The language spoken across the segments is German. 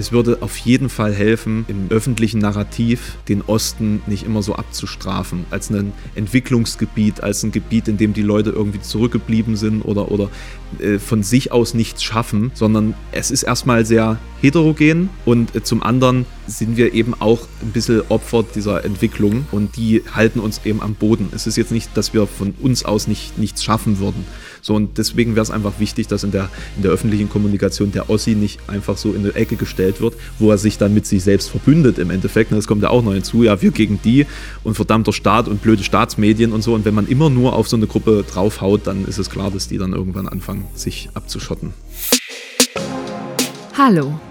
Es würde auf jeden Fall helfen, im öffentlichen Narrativ den Osten nicht immer so abzustrafen, als ein Entwicklungsgebiet, als ein Gebiet, in dem die Leute irgendwie zurückgeblieben sind oder, oder äh, von sich aus nichts schaffen, sondern es ist erstmal sehr heterogen und äh, zum anderen sind wir eben auch ein bisschen Opfer dieser Entwicklung und die halten uns eben am Boden. Es ist jetzt nicht, dass wir von uns aus nicht, nichts schaffen würden. So und deswegen wäre es einfach wichtig, dass in der, in der öffentlichen Kommunikation der Ossi nicht einfach so in die Ecke gestellt wird, wo er sich dann mit sich selbst verbündet im Endeffekt. Das kommt ja auch noch hinzu. Ja, wir gegen die und verdammter Staat und blöde Staatsmedien und so. Und wenn man immer nur auf so eine Gruppe draufhaut, dann ist es klar, dass die dann irgendwann anfangen, sich abzuschotten. Hallo,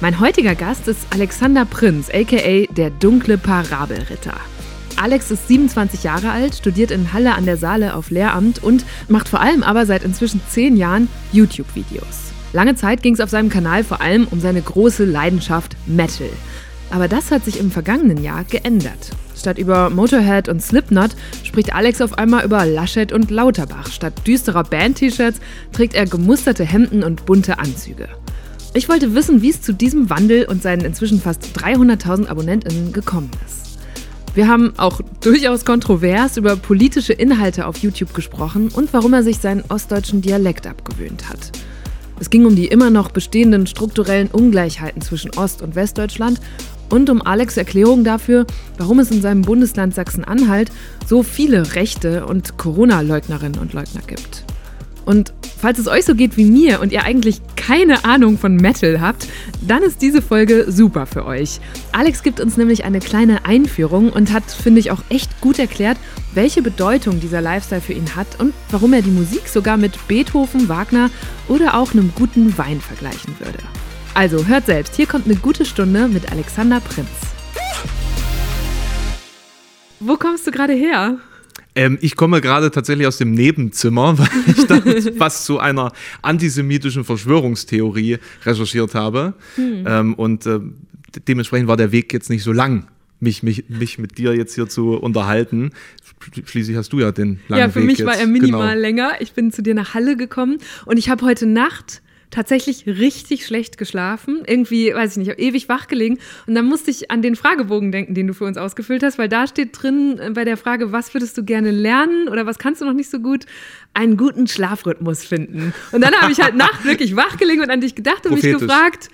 Mein heutiger Gast ist Alexander Prinz, aka der dunkle Parabelritter. Alex ist 27 Jahre alt, studiert in Halle an der Saale auf Lehramt und macht vor allem aber seit inzwischen 10 Jahren YouTube-Videos. Lange Zeit ging es auf seinem Kanal vor allem um seine große Leidenschaft Metal. Aber das hat sich im vergangenen Jahr geändert. Statt über Motorhead und Slipknot spricht Alex auf einmal über Laschet und Lauterbach. Statt düsterer Band-T-Shirts trägt er gemusterte Hemden und bunte Anzüge. Ich wollte wissen, wie es zu diesem Wandel und seinen inzwischen fast 300.000 AbonnentInnen gekommen ist. Wir haben auch durchaus kontrovers über politische Inhalte auf YouTube gesprochen und warum er sich seinen ostdeutschen Dialekt abgewöhnt hat. Es ging um die immer noch bestehenden strukturellen Ungleichheiten zwischen Ost- und Westdeutschland und um Alex Erklärung dafür, warum es in seinem Bundesland Sachsen-Anhalt so viele Rechte und Corona-Leugnerinnen und Leugner gibt. Und falls es euch so geht wie mir und ihr eigentlich keine Ahnung von Metal habt, dann ist diese Folge super für euch. Alex gibt uns nämlich eine kleine Einführung und hat, finde ich, auch echt gut erklärt, welche Bedeutung dieser Lifestyle für ihn hat und warum er die Musik sogar mit Beethoven, Wagner oder auch einem guten Wein vergleichen würde. Also hört selbst, hier kommt eine gute Stunde mit Alexander Prinz. Wo kommst du gerade her? Ähm, ich komme gerade tatsächlich aus dem Nebenzimmer, weil ich da was zu einer antisemitischen Verschwörungstheorie recherchiert habe. Hm. Ähm, und äh, dementsprechend war der Weg jetzt nicht so lang, mich, mich, mich mit dir jetzt hier zu unterhalten. Schließlich hast du ja den langen Weg. Ja, für Weg mich jetzt. war er minimal genau. länger. Ich bin zu dir nach Halle gekommen und ich habe heute Nacht tatsächlich richtig schlecht geschlafen. Irgendwie, weiß ich nicht, ewig wach gelegen. Und dann musste ich an den Fragebogen denken, den du für uns ausgefüllt hast, weil da steht drin äh, bei der Frage, was würdest du gerne lernen oder was kannst du noch nicht so gut? Einen guten Schlafrhythmus finden. Und dann habe ich halt nachts wirklich wach gelegen und an dich gedacht und mich gefragt,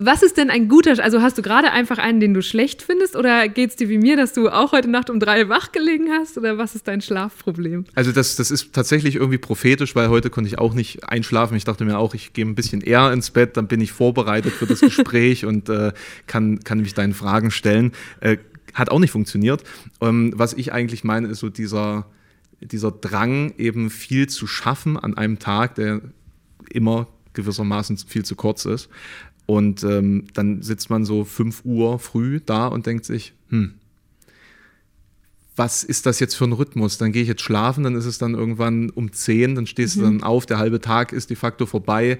was ist denn ein guter, also hast du gerade einfach einen, den du schlecht findest oder geht es dir wie mir, dass du auch heute Nacht um drei wach gelegen hast oder was ist dein Schlafproblem? Also das, das ist tatsächlich irgendwie prophetisch, weil heute konnte ich auch nicht einschlafen. Ich dachte mir auch, ich gehe ein bisschen eher ins Bett, dann bin ich vorbereitet für das Gespräch und äh, kann, kann mich deinen Fragen stellen. Äh, hat auch nicht funktioniert. Ähm, was ich eigentlich meine, ist so dieser, dieser Drang, eben viel zu schaffen an einem Tag, der immer gewissermaßen viel zu kurz ist. Und ähm, dann sitzt man so 5 Uhr früh da und denkt sich, hm, was ist das jetzt für ein Rhythmus? Dann gehe ich jetzt schlafen, dann ist es dann irgendwann um 10, dann stehst mhm. du dann auf, der halbe Tag ist de facto vorbei.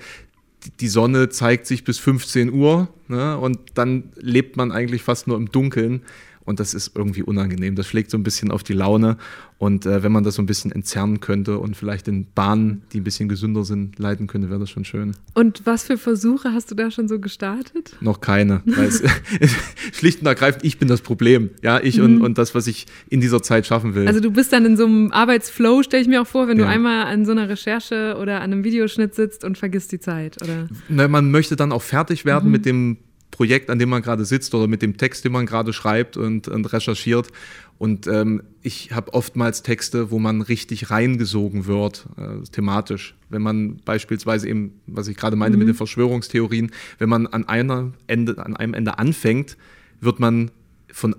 Die Sonne zeigt sich bis 15 Uhr ne? und dann lebt man eigentlich fast nur im Dunkeln und das ist irgendwie unangenehm. Das schlägt so ein bisschen auf die Laune und äh, wenn man das so ein bisschen entzerren könnte und vielleicht in Bahnen, die ein bisschen gesünder sind, leiten könnte, wäre das schon schön. Und was für Versuche hast du da schon so gestartet? Noch keine. es, schlicht und ergreifend, ich bin das Problem. Ja, ich mhm. und, und das, was ich in dieser Zeit schaffen will. Also du bist dann in so einem Arbeitsflow, stelle ich mir auch vor, wenn ja. du einmal an so einer Recherche oder an einem Videoschnitt sitzt und vergisst die Zeit, oder? Na, man möchte dann auch fertig werden mhm. mit dem Projekt, an dem man gerade sitzt oder mit dem Text, den man gerade schreibt und, und recherchiert. Und ähm, ich habe oftmals Texte, wo man richtig reingesogen wird, äh, thematisch. Wenn man beispielsweise eben, was ich gerade meinte mhm. mit den Verschwörungstheorien, wenn man an, einer Ende, an einem Ende anfängt, wird man von,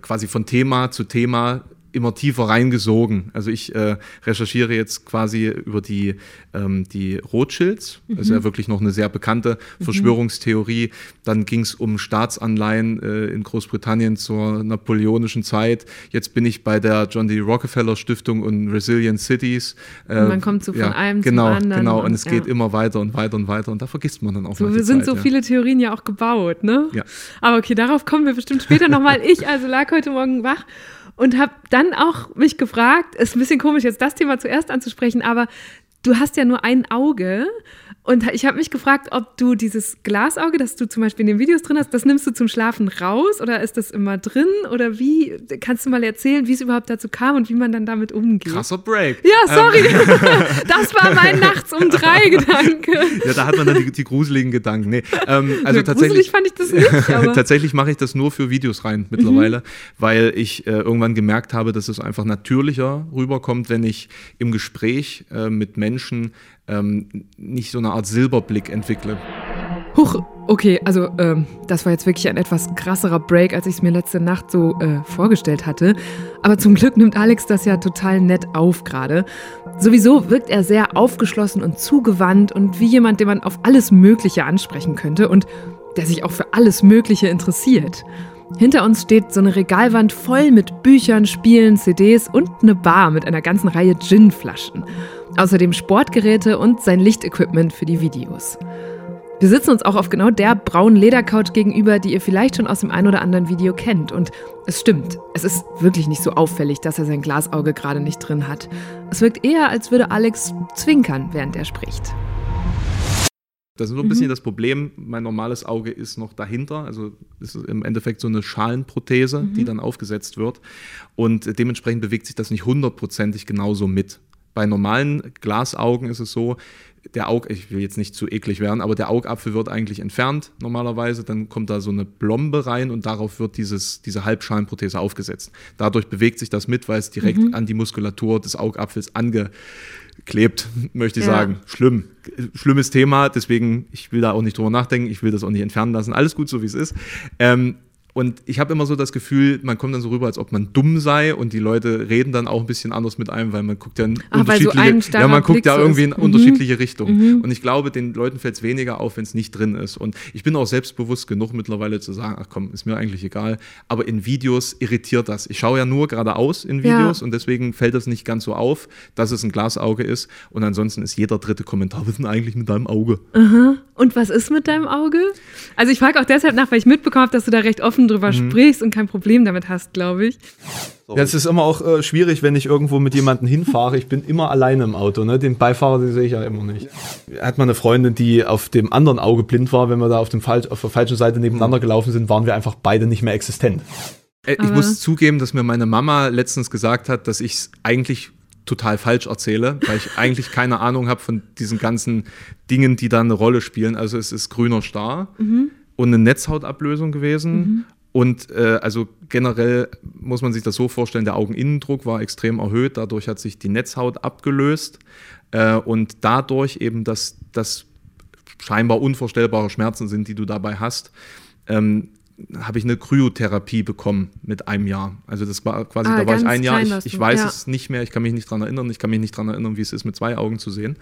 quasi von Thema zu Thema immer tiefer reingesogen. Also ich äh, recherchiere jetzt quasi über die, ähm, die Rothschilds. Mhm. Das ist ja mhm. wirklich noch eine sehr bekannte mhm. Verschwörungstheorie. Dann ging es um Staatsanleihen äh, in Großbritannien zur napoleonischen Zeit. Jetzt bin ich bei der John D. Rockefeller Stiftung und Resilient Cities. Äh, und man kommt so von ja, einem genau, zum anderen. Genau, und es geht ja. immer weiter und weiter und weiter und da vergisst man dann auch so, mal die sind Zeit, so ja. viele Theorien ja auch gebaut, ne? Ja. Aber okay, darauf kommen wir bestimmt später nochmal. Ich also lag heute Morgen wach und habe dann auch mich gefragt, ist ein bisschen komisch jetzt das Thema zuerst anzusprechen, aber du hast ja nur ein Auge und ich habe mich gefragt, ob du dieses Glasauge, das du zum Beispiel in den Videos drin hast, das nimmst du zum Schlafen raus oder ist das immer drin? Oder wie? Kannst du mal erzählen, wie es überhaupt dazu kam und wie man dann damit umgeht? Krasser Break. Ja, sorry. Ähm. das war mein Nachts um drei Gedanke. Ja, da hat man dann die, die gruseligen Gedanken. Nee, ähm, also ja, tatsächlich fand ich das nicht. tatsächlich mache ich das nur für Videos rein mittlerweile, mhm. weil ich äh, irgendwann gemerkt habe, dass es einfach natürlicher rüberkommt, wenn ich im Gespräch äh, mit Menschen ähm, nicht so eine Art Silberblick entwickle. Huch, okay, also ähm, das war jetzt wirklich ein etwas krasserer Break, als ich es mir letzte Nacht so äh, vorgestellt hatte. Aber zum Glück nimmt Alex das ja total nett auf gerade. Sowieso wirkt er sehr aufgeschlossen und zugewandt und wie jemand, den man auf alles Mögliche ansprechen könnte und der sich auch für alles Mögliche interessiert. Hinter uns steht so eine Regalwand voll mit Büchern, Spielen, CDs und eine Bar mit einer ganzen Reihe Gin-Flaschen. Außerdem Sportgeräte und sein Lichtequipment für die Videos. Wir sitzen uns auch auf genau der braunen Ledercouch gegenüber, die ihr vielleicht schon aus dem ein oder anderen Video kennt. Und es stimmt, es ist wirklich nicht so auffällig, dass er sein Glasauge gerade nicht drin hat. Es wirkt eher, als würde Alex zwinkern, während er spricht. Das ist so ein bisschen mhm. das Problem. Mein normales Auge ist noch dahinter. Also es ist im Endeffekt so eine Schalenprothese, mhm. die dann aufgesetzt wird. Und dementsprechend bewegt sich das nicht hundertprozentig genauso mit. Bei normalen Glasaugen ist es so, der Aug, ich will jetzt nicht zu eklig werden, aber der Augapfel wird eigentlich entfernt normalerweise, dann kommt da so eine Blombe rein und darauf wird dieses, diese Halbschalenprothese aufgesetzt. Dadurch bewegt sich das mit, weil es direkt mhm. an die Muskulatur des Augapfels angeklebt, möchte ich ja. sagen. Schlimm. Schlimmes Thema, deswegen, ich will da auch nicht drüber nachdenken, ich will das auch nicht entfernen lassen. Alles gut, so wie es ist. Ähm, und ich habe immer so das Gefühl, man kommt dann so rüber, als ob man dumm sei und die Leute reden dann auch ein bisschen anders mit einem, weil man guckt ja in Ach, unterschiedliche, so ja, man guckt ja irgendwie in mhm. unterschiedliche Richtungen. Mhm. Und ich glaube, den Leuten fällt es weniger auf, wenn es nicht drin ist. Und ich bin auch selbstbewusst genug mittlerweile zu sagen, ach komm, ist mir eigentlich egal. Aber in Videos irritiert das. Ich schaue ja nur geradeaus in Videos ja. und deswegen fällt das nicht ganz so auf, dass es ein Glasauge ist. Und ansonsten ist jeder dritte Kommentar, was ist denn eigentlich mit deinem Auge? Aha. Und was ist mit deinem Auge? Also ich frage auch deshalb nach, weil ich mitbekommen habe, dass du da recht offen drüber mhm. sprichst und kein Problem damit hast, glaube ich. Ja, es ist immer auch äh, schwierig, wenn ich irgendwo mit jemandem hinfahre. Ich bin immer alleine im Auto. Ne? Den Beifahrer, den sehe ich ja immer nicht. Hat mal eine Freundin, die auf dem anderen Auge blind war, wenn wir da auf, dem Fal auf der falschen Seite nebeneinander gelaufen sind, waren wir einfach beide nicht mehr existent. Äh, ich muss zugeben, dass mir meine Mama letztens gesagt hat, dass ich es eigentlich total falsch erzähle, weil ich eigentlich keine Ahnung habe von diesen ganzen Dingen, die da eine Rolle spielen. Also es ist grüner Star mhm. und eine Netzhautablösung gewesen. Mhm. Und äh, also generell muss man sich das so vorstellen, der Augeninnendruck war extrem erhöht, dadurch hat sich die Netzhaut abgelöst äh, und dadurch eben, dass das scheinbar unvorstellbare Schmerzen sind, die du dabei hast, ähm, habe ich eine Kryotherapie bekommen mit einem Jahr. Also das war quasi, ah, da war ich ein Jahr, ich, ich weiß ja. es nicht mehr, ich kann mich nicht dran erinnern, ich kann mich nicht dran erinnern, wie es ist, mit zwei Augen zu sehen.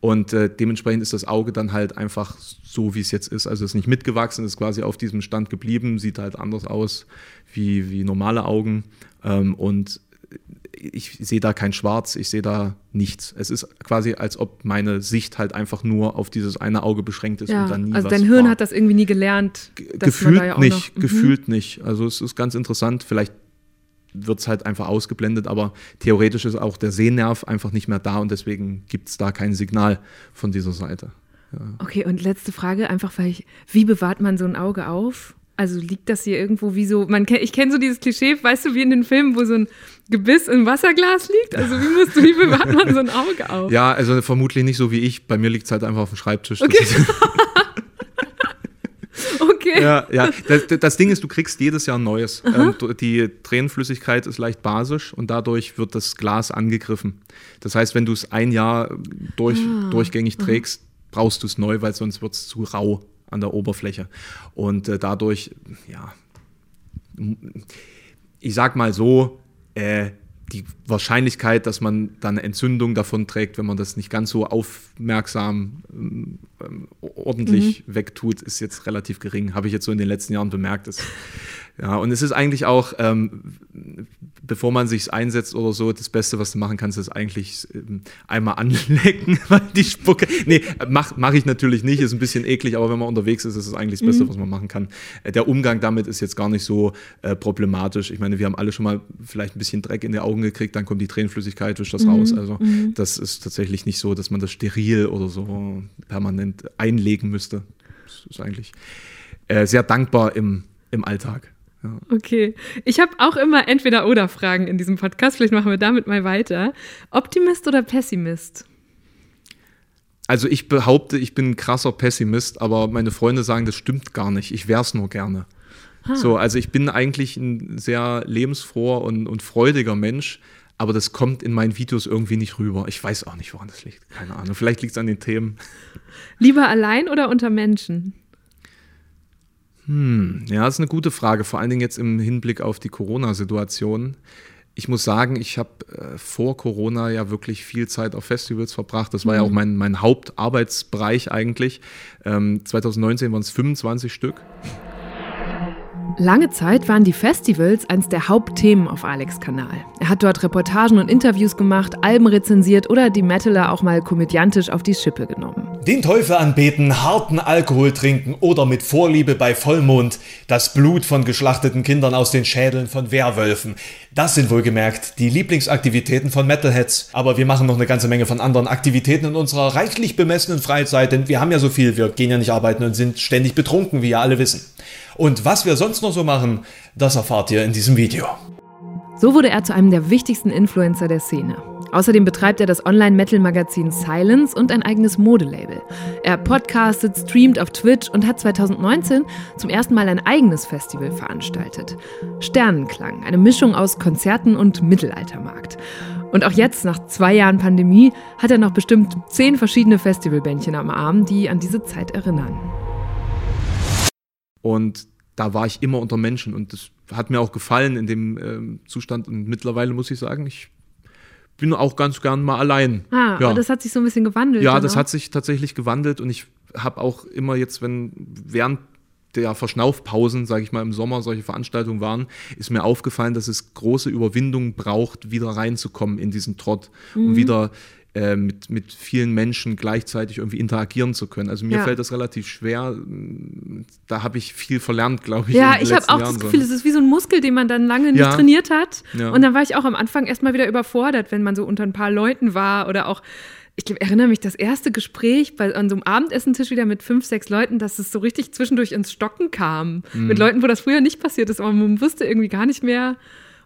Und äh, dementsprechend ist das Auge dann halt einfach so, wie es jetzt ist. Also es ist nicht mitgewachsen, ist quasi auf diesem Stand geblieben, sieht halt anders aus wie, wie normale Augen. Ähm, und ich sehe da kein Schwarz, ich sehe da nichts. Es ist quasi, als ob meine Sicht halt einfach nur auf dieses eine Auge beschränkt ist ja, und dann nie Also dein Hirn war. hat das irgendwie nie gelernt. gefühlt ja nicht, noch, gefühlt mhm. nicht. Also es ist ganz interessant. Vielleicht wird es halt einfach ausgeblendet, aber theoretisch ist auch der Sehnerv einfach nicht mehr da und deswegen gibt es da kein Signal von dieser Seite. Ja. Okay, und letzte Frage, einfach weil ich, wie bewahrt man so ein Auge auf? Also liegt das hier irgendwo wie so, man, ich kenne so dieses Klischee, weißt du, wie in den Filmen, wo so ein Gebiss im Wasserglas liegt? Also wie musst du, wie bewahrt man so ein Auge auf? Ja, also vermutlich nicht so wie ich. Bei mir liegt es halt einfach auf dem Schreibtisch. Okay. okay. Ja, ja. Das, das, Ding ist, du kriegst jedes Jahr ein neues. Ähm, die Tränenflüssigkeit ist leicht basisch und dadurch wird das Glas angegriffen. Das heißt, wenn du es ein Jahr durch, ah. durchgängig trägst, brauchst du es neu, weil sonst wird es zu rau an der Oberfläche. Und äh, dadurch, ja, ich sag mal so, äh, die Wahrscheinlichkeit, dass man dann Entzündung davon trägt, wenn man das nicht ganz so aufmerksam ähm, ordentlich mhm. wegtut, ist jetzt relativ gering. Habe ich jetzt so in den letzten Jahren bemerkt. Das, ja, und es ist eigentlich auch, ähm, bevor man sich einsetzt oder so, das Beste, was du machen kannst, ist eigentlich ähm, einmal anlecken, weil die Spucke. Nee, mache mach ich natürlich nicht, ist ein bisschen eklig, aber wenn man unterwegs ist, ist es eigentlich das Beste, mhm. was man machen kann. Äh, der Umgang damit ist jetzt gar nicht so äh, problematisch. Ich meine, wir haben alle schon mal vielleicht ein bisschen Dreck in die Augen gekriegt, dann kommt die Tränenflüssigkeit durch das mhm. raus. Also mhm. das ist tatsächlich nicht so, dass man das steril oder so permanent einlegen müsste. Das ist eigentlich äh, sehr dankbar im, im Alltag. Okay. Ich habe auch immer Entweder-Oder-Fragen in diesem Podcast. Vielleicht machen wir damit mal weiter. Optimist oder Pessimist? Also ich behaupte, ich bin ein krasser Pessimist, aber meine Freunde sagen, das stimmt gar nicht. Ich wäre es nur gerne. Ah. So, also ich bin eigentlich ein sehr lebensfroher und, und freudiger Mensch, aber das kommt in meinen Videos irgendwie nicht rüber. Ich weiß auch nicht, woran das liegt. Keine Ahnung. Vielleicht liegt es an den Themen. Lieber allein oder unter Menschen? Hm, ja, das ist eine gute Frage, vor allen Dingen jetzt im Hinblick auf die Corona-Situation. Ich muss sagen, ich habe äh, vor Corona ja wirklich viel Zeit auf Festivals verbracht. Das war mhm. ja auch mhm. mein, mein Hauptarbeitsbereich eigentlich. Ähm, 2019 waren es 25 Stück. Lange Zeit waren die Festivals eines der Hauptthemen auf Alex Kanal. Er hat dort Reportagen und Interviews gemacht, Alben rezensiert oder die Metaler auch mal komödiantisch auf die Schippe genommen. Den Teufel anbeten, harten Alkohol trinken oder mit Vorliebe bei Vollmond das Blut von geschlachteten Kindern aus den Schädeln von Werwölfen. Das sind wohlgemerkt die Lieblingsaktivitäten von Metalheads. Aber wir machen noch eine ganze Menge von anderen Aktivitäten in unserer reichlich bemessenen Freizeit, denn wir haben ja so viel, wir gehen ja nicht arbeiten und sind ständig betrunken, wie ihr alle wissen. Und was wir sonst noch so machen, das erfahrt ihr in diesem Video. So wurde er zu einem der wichtigsten Influencer der Szene. Außerdem betreibt er das Online-Metal-Magazin Silence und ein eigenes Modelabel. Er podcastet, streamt auf Twitch und hat 2019 zum ersten Mal ein eigenes Festival veranstaltet. Sternenklang, eine Mischung aus Konzerten und Mittelaltermarkt. Und auch jetzt, nach zwei Jahren Pandemie, hat er noch bestimmt zehn verschiedene Festivalbändchen am Arm, die an diese Zeit erinnern. Und da war ich immer unter Menschen und das hat mir auch gefallen in dem ähm, Zustand. Und mittlerweile muss ich sagen, ich bin auch ganz gern mal allein. Ah, ja. das hat sich so ein bisschen gewandelt. Ja, das hat sich tatsächlich gewandelt und ich habe auch immer jetzt, wenn während der Verschnaufpausen, sage ich mal, im Sommer solche Veranstaltungen waren, ist mir aufgefallen, dass es große Überwindung braucht, wieder reinzukommen in diesen Trott mhm. und wieder äh, mit, mit vielen Menschen gleichzeitig irgendwie interagieren zu können. Also mir ja. fällt das relativ schwer. Da habe ich viel verlernt, glaube ich. Ja, ich habe auch Jahren das Gefühl, es ist wie so ein Muskel, den man dann lange nicht ja. trainiert hat. Ja. Und dann war ich auch am Anfang erstmal wieder überfordert, wenn man so unter ein paar Leuten war oder auch ich erinnere mich, das erste Gespräch bei, an so einem Abendessentisch wieder mit fünf, sechs Leuten, dass es so richtig zwischendurch ins Stocken kam. Mhm. Mit Leuten, wo das früher nicht passiert ist, aber man wusste irgendwie gar nicht mehr,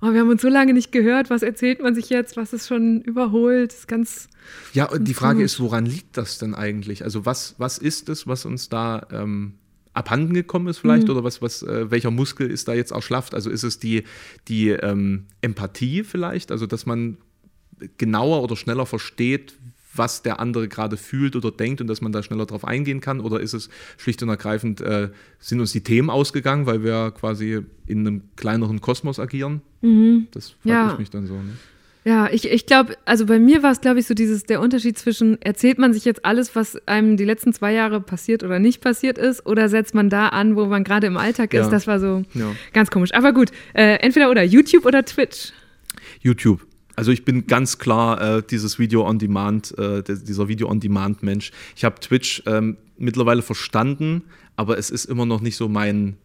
oh, wir haben uns so lange nicht gehört, was erzählt man sich jetzt, was ist schon überholt, das ist ganz. Ja, und die Frage gut. ist, woran liegt das denn eigentlich? Also was, was ist es, was uns da ähm, abhanden gekommen ist vielleicht mhm. oder was, was, äh, welcher Muskel ist da jetzt erschlafft? Also ist es die, die ähm, Empathie vielleicht, also dass man genauer oder schneller versteht, was der andere gerade fühlt oder denkt und dass man da schneller drauf eingehen kann? Oder ist es schlicht und ergreifend, äh, sind uns die Themen ausgegangen, weil wir quasi in einem kleineren Kosmos agieren? Mhm. Das frage ja. ich mich dann so. Ne? Ja, ich, ich glaube, also bei mir war es, glaube ich, so dieses, der Unterschied zwischen, erzählt man sich jetzt alles, was einem die letzten zwei Jahre passiert oder nicht passiert ist, oder setzt man da an, wo man gerade im Alltag ist? Ja. Das war so ja. ganz komisch. Aber gut, äh, entweder oder, YouTube oder Twitch? YouTube. Also ich bin ganz klar äh, dieses Video on Demand, äh, dieser Video on Demand Mensch. Ich habe Twitch ähm, mittlerweile verstanden, aber es ist immer noch nicht so mein,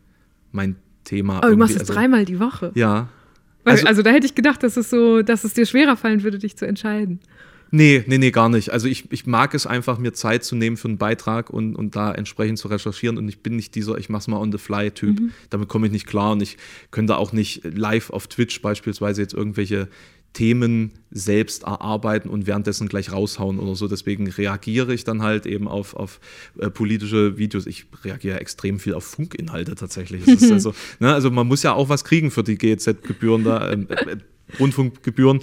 mein Thema. Aber du machst es also, dreimal die Woche. Ja. Also, also, da hätte ich gedacht, dass es so, dass es dir schwerer fallen würde, dich zu entscheiden. Nee, nee, nee, gar nicht. Also ich, ich mag es einfach, mir Zeit zu nehmen für einen Beitrag und, und da entsprechend zu recherchieren. Und ich bin nicht dieser, ich mach's mal on the fly-Typ. Mhm. Damit komme ich nicht klar. Und ich könnte auch nicht live auf Twitch beispielsweise jetzt irgendwelche Themen selbst erarbeiten und währenddessen gleich raushauen oder so. Deswegen reagiere ich dann halt eben auf, auf äh, politische Videos. Ich reagiere extrem viel auf Funkinhalte tatsächlich. also, ne, also man muss ja auch was kriegen für die GEZ-Gebühren da, ähm, äh, Rundfunkgebühren.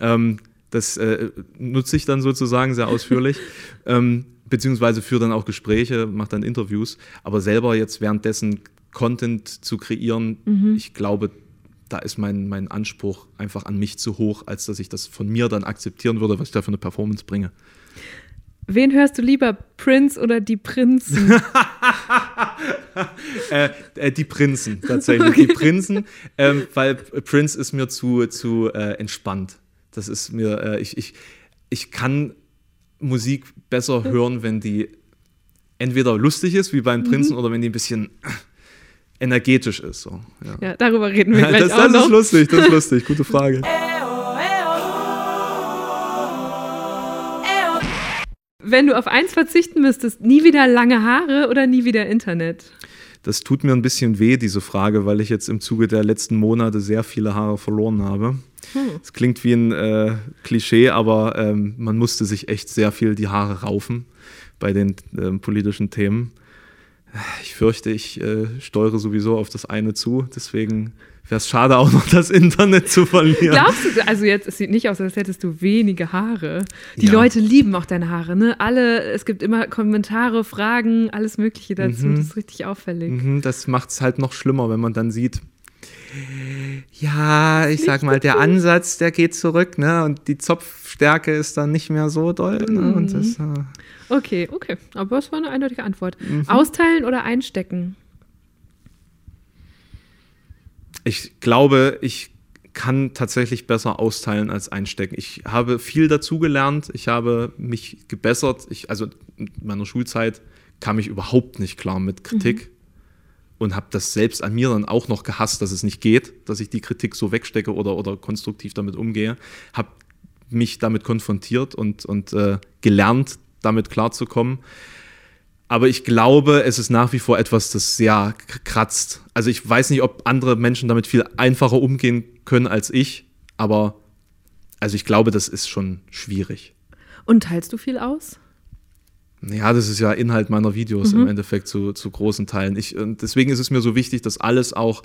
Ähm, das äh, nutze ich dann sozusagen sehr ausführlich. ähm, beziehungsweise führe dann auch Gespräche, mache dann Interviews. Aber selber jetzt währenddessen Content zu kreieren, mhm. ich glaube, da ist mein, mein Anspruch einfach an mich zu hoch, als dass ich das von mir dann akzeptieren würde, was ich da für eine Performance bringe. Wen hörst du lieber, Prince oder die Prinzen? äh, äh, die Prinzen, tatsächlich. Okay. Die Prinzen, ähm, weil Prince ist mir zu, zu äh, entspannt. Das ist mir, äh, ich, ich, ich kann Musik besser hören, wenn die entweder lustig ist, wie beim Prinzen, mhm. oder wenn die ein bisschen energetisch ist. So. Ja. ja darüber reden wir gleich das, auch das noch. ist lustig, das ist lustig. Gute Frage. Wenn du auf eins verzichten müsstest, nie wieder lange Haare oder nie wieder Internet? Das tut mir ein bisschen weh, diese Frage, weil ich jetzt im Zuge der letzten Monate sehr viele Haare verloren habe. Es hm. klingt wie ein äh, Klischee, aber ähm, man musste sich echt sehr viel die Haare raufen bei den äh, politischen Themen. Ich fürchte, ich äh, steuere sowieso auf das eine zu, deswegen wäre es schade, auch noch das Internet zu verlieren. Glaubst du, also jetzt, es sieht nicht aus, als hättest du wenige Haare. Die ja. Leute lieben auch deine Haare, ne? Alle, es gibt immer Kommentare, Fragen, alles Mögliche dazu. Mhm. Das ist richtig auffällig. Mhm, das macht es halt noch schlimmer, wenn man dann sieht, ja, ich sag mal, der Ansatz, der geht zurück, ne? Und die Zopfstärke ist dann nicht mehr so doll. Ne? Und das, äh okay, okay. Aber es war eine eindeutige Antwort. Mhm. Austeilen oder einstecken? Ich glaube, ich kann tatsächlich besser austeilen als einstecken. Ich habe viel dazugelernt, ich habe mich gebessert. Ich, also in meiner Schulzeit kam ich überhaupt nicht klar mit Kritik. Mhm und habe das selbst an mir dann auch noch gehasst, dass es nicht geht, dass ich die Kritik so wegstecke oder, oder konstruktiv damit umgehe. Habe mich damit konfrontiert und, und äh, gelernt, damit klarzukommen. Aber ich glaube, es ist nach wie vor etwas, das sehr kratzt. Also ich weiß nicht, ob andere Menschen damit viel einfacher umgehen können als ich, aber also ich glaube, das ist schon schwierig. Und teilst du viel aus? Ja, das ist ja Inhalt meiner Videos mhm. im Endeffekt zu, zu großen Teilen. Ich, und deswegen ist es mir so wichtig, das alles auch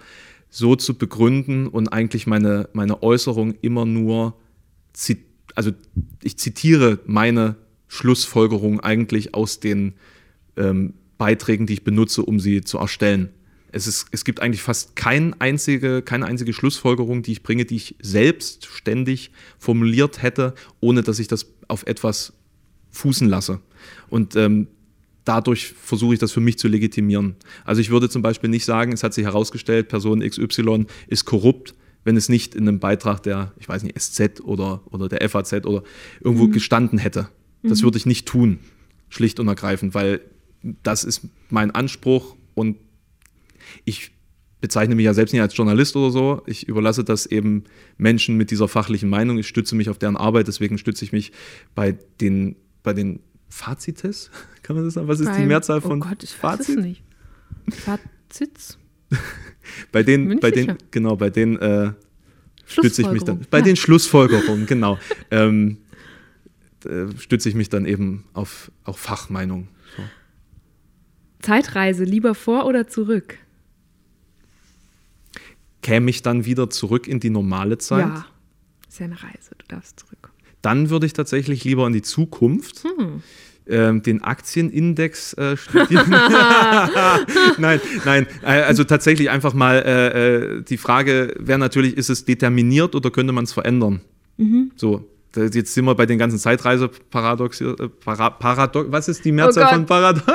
so zu begründen und eigentlich meine, meine Äußerung immer nur, also ich zitiere meine Schlussfolgerung eigentlich aus den ähm, Beiträgen, die ich benutze, um sie zu erstellen. Es, ist, es gibt eigentlich fast kein einzige, keine einzige Schlussfolgerung, die ich bringe, die ich selbst ständig formuliert hätte, ohne dass ich das auf etwas fußen lasse. Und ähm, dadurch versuche ich das für mich zu legitimieren. Also ich würde zum Beispiel nicht sagen, es hat sich herausgestellt, Person XY ist korrupt, wenn es nicht in einem Beitrag der, ich weiß nicht, SZ oder, oder der FAZ oder irgendwo mhm. gestanden hätte. Das mhm. würde ich nicht tun, schlicht und ergreifend, weil das ist mein Anspruch und ich bezeichne mich ja selbst nicht als Journalist oder so. Ich überlasse das eben Menschen mit dieser fachlichen Meinung. Ich stütze mich auf deren Arbeit, deswegen stütze ich mich bei den, bei den Fazites? Kann man das sagen? Was ist Bei, die Mehrzahl von oh Gott, ich Fazit? weiß es nicht. Fazits? bei den, bei den, genau, bei den äh, stütze ich mich dann. Bei ja. den Schlussfolgerungen, genau. ähm, äh, stütze ich mich dann eben auf, auf Fachmeinung. So. Zeitreise lieber vor oder zurück? Käme ich dann wieder zurück in die normale Zeit? Ja, ist ja eine Reise, du darfst zurück. Dann würde ich tatsächlich lieber in die Zukunft. Hm ähm, den Aktienindex äh, studieren. nein, nein, äh, also tatsächlich einfach mal äh, äh, die Frage wäre natürlich, ist es determiniert oder könnte man es verändern? Mhm. So, jetzt sind wir bei den ganzen Zeitreise-Paradox. Äh, Para, Paradox, was ist die Mehrzahl oh von Paradox?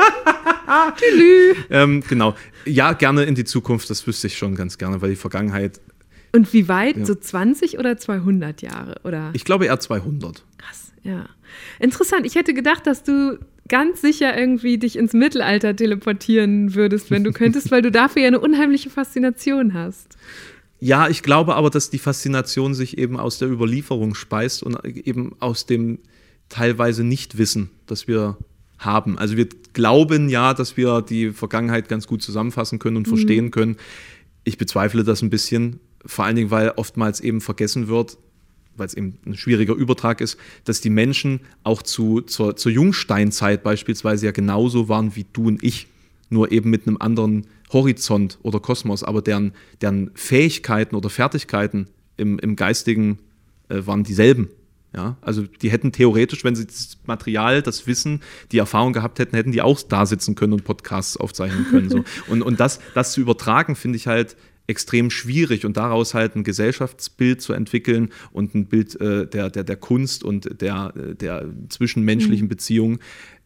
ähm, genau. Ja, gerne in die Zukunft, das wüsste ich schon ganz gerne, weil die Vergangenheit und wie weit? Ja. So 20 oder 200 Jahre? Oder? Ich glaube eher 200. Krass, ja. Interessant. Ich hätte gedacht, dass du ganz sicher irgendwie dich ins Mittelalter teleportieren würdest, wenn du könntest, weil du dafür ja eine unheimliche Faszination hast. Ja, ich glaube aber, dass die Faszination sich eben aus der Überlieferung speist und eben aus dem teilweise Nichtwissen, das wir haben. Also wir glauben ja, dass wir die Vergangenheit ganz gut zusammenfassen können und mhm. verstehen können. Ich bezweifle das ein bisschen, vor allen Dingen, weil oftmals eben vergessen wird, weil es eben ein schwieriger Übertrag ist, dass die Menschen auch zu, zur, zur Jungsteinzeit beispielsweise ja genauso waren wie du und ich, nur eben mit einem anderen Horizont oder Kosmos, aber deren, deren Fähigkeiten oder Fertigkeiten im, im Geistigen äh, waren dieselben. Ja, also die hätten theoretisch, wenn sie das Material, das Wissen, die Erfahrung gehabt hätten, hätten die auch da sitzen können und Podcasts aufzeichnen können. So. Und, und das, das zu übertragen, finde ich halt extrem schwierig und daraus halt ein Gesellschaftsbild zu entwickeln und ein Bild äh, der, der, der Kunst und der, der zwischenmenschlichen mhm. Beziehungen.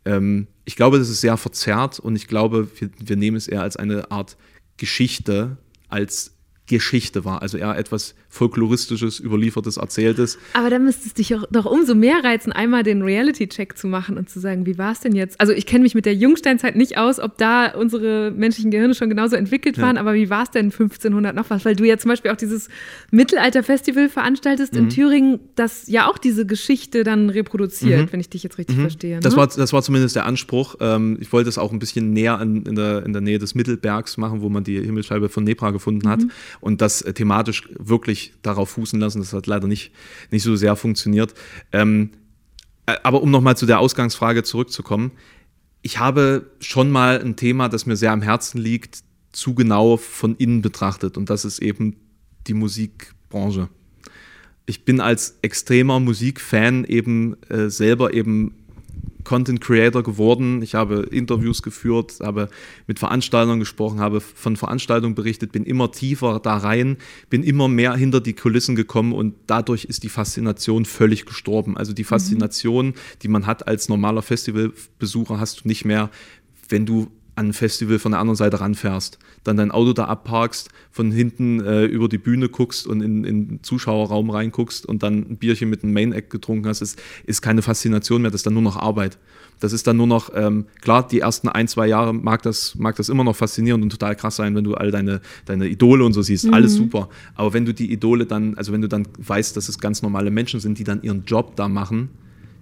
Ähm, ich glaube, das ist sehr verzerrt und ich glaube, wir, wir nehmen es eher als eine Art Geschichte als Geschichte war, also eher etwas folkloristisches, überliefertes, erzähltes. Aber da müsste es dich doch umso mehr reizen, einmal den Reality-Check zu machen und zu sagen, wie war es denn jetzt? Also ich kenne mich mit der Jungsteinzeit nicht aus, ob da unsere menschlichen Gehirne schon genauso entwickelt waren, ja. aber wie war es denn 1500 noch was? Weil du ja zum Beispiel auch dieses Mittelalter-Festival veranstaltest mhm. in Thüringen, das ja auch diese Geschichte dann reproduziert, mhm. wenn ich dich jetzt richtig mhm. verstehe. Ne? Das, war, das war zumindest der Anspruch. Ähm, ich wollte es auch ein bisschen näher in, in, der, in der Nähe des Mittelbergs machen, wo man die Himmelsscheibe von Nebra gefunden hat mhm. und das äh, thematisch wirklich darauf fußen lassen. Das hat leider nicht, nicht so sehr funktioniert. Ähm, äh, aber um nochmal zu der Ausgangsfrage zurückzukommen, ich habe schon mal ein Thema, das mir sehr am Herzen liegt, zu genau von innen betrachtet. Und das ist eben die Musikbranche. Ich bin als extremer Musikfan eben äh, selber eben Content Creator geworden. Ich habe Interviews geführt, habe mit Veranstaltern gesprochen, habe von Veranstaltungen berichtet, bin immer tiefer da rein, bin immer mehr hinter die Kulissen gekommen und dadurch ist die Faszination völlig gestorben. Also die mhm. Faszination, mhm. die man hat als normaler Festivalbesucher, hast du nicht mehr, wenn du an ein Festival von der anderen Seite ranfährst, dann dein Auto da abparkst, von hinten äh, über die Bühne guckst und in, in den Zuschauerraum reinguckst und dann ein Bierchen mit einem Main-Act getrunken hast, ist, ist keine Faszination mehr, das ist dann nur noch Arbeit. Das ist dann nur noch, ähm, klar, die ersten ein, zwei Jahre mag das, mag das immer noch faszinierend und total krass sein, wenn du all deine, deine Idole und so siehst, mhm. alles super. Aber wenn du die Idole dann, also wenn du dann weißt, dass es ganz normale Menschen sind, die dann ihren Job da machen,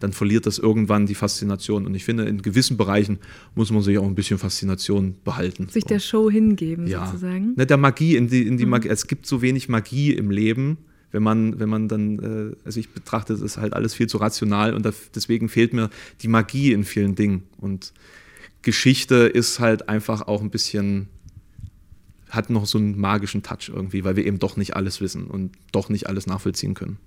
dann verliert das irgendwann die Faszination. Und ich finde, in gewissen Bereichen muss man sich auch ein bisschen Faszination behalten. Sich so. der Show hingeben, ja. sozusagen. Ne, der Magie, in die, in die mhm. Magie. Es gibt so wenig Magie im Leben, wenn man, wenn man dann, äh, also ich betrachte das halt alles viel zu rational und deswegen fehlt mir die Magie in vielen Dingen. Und Geschichte ist halt einfach auch ein bisschen, hat noch so einen magischen Touch irgendwie, weil wir eben doch nicht alles wissen und doch nicht alles nachvollziehen können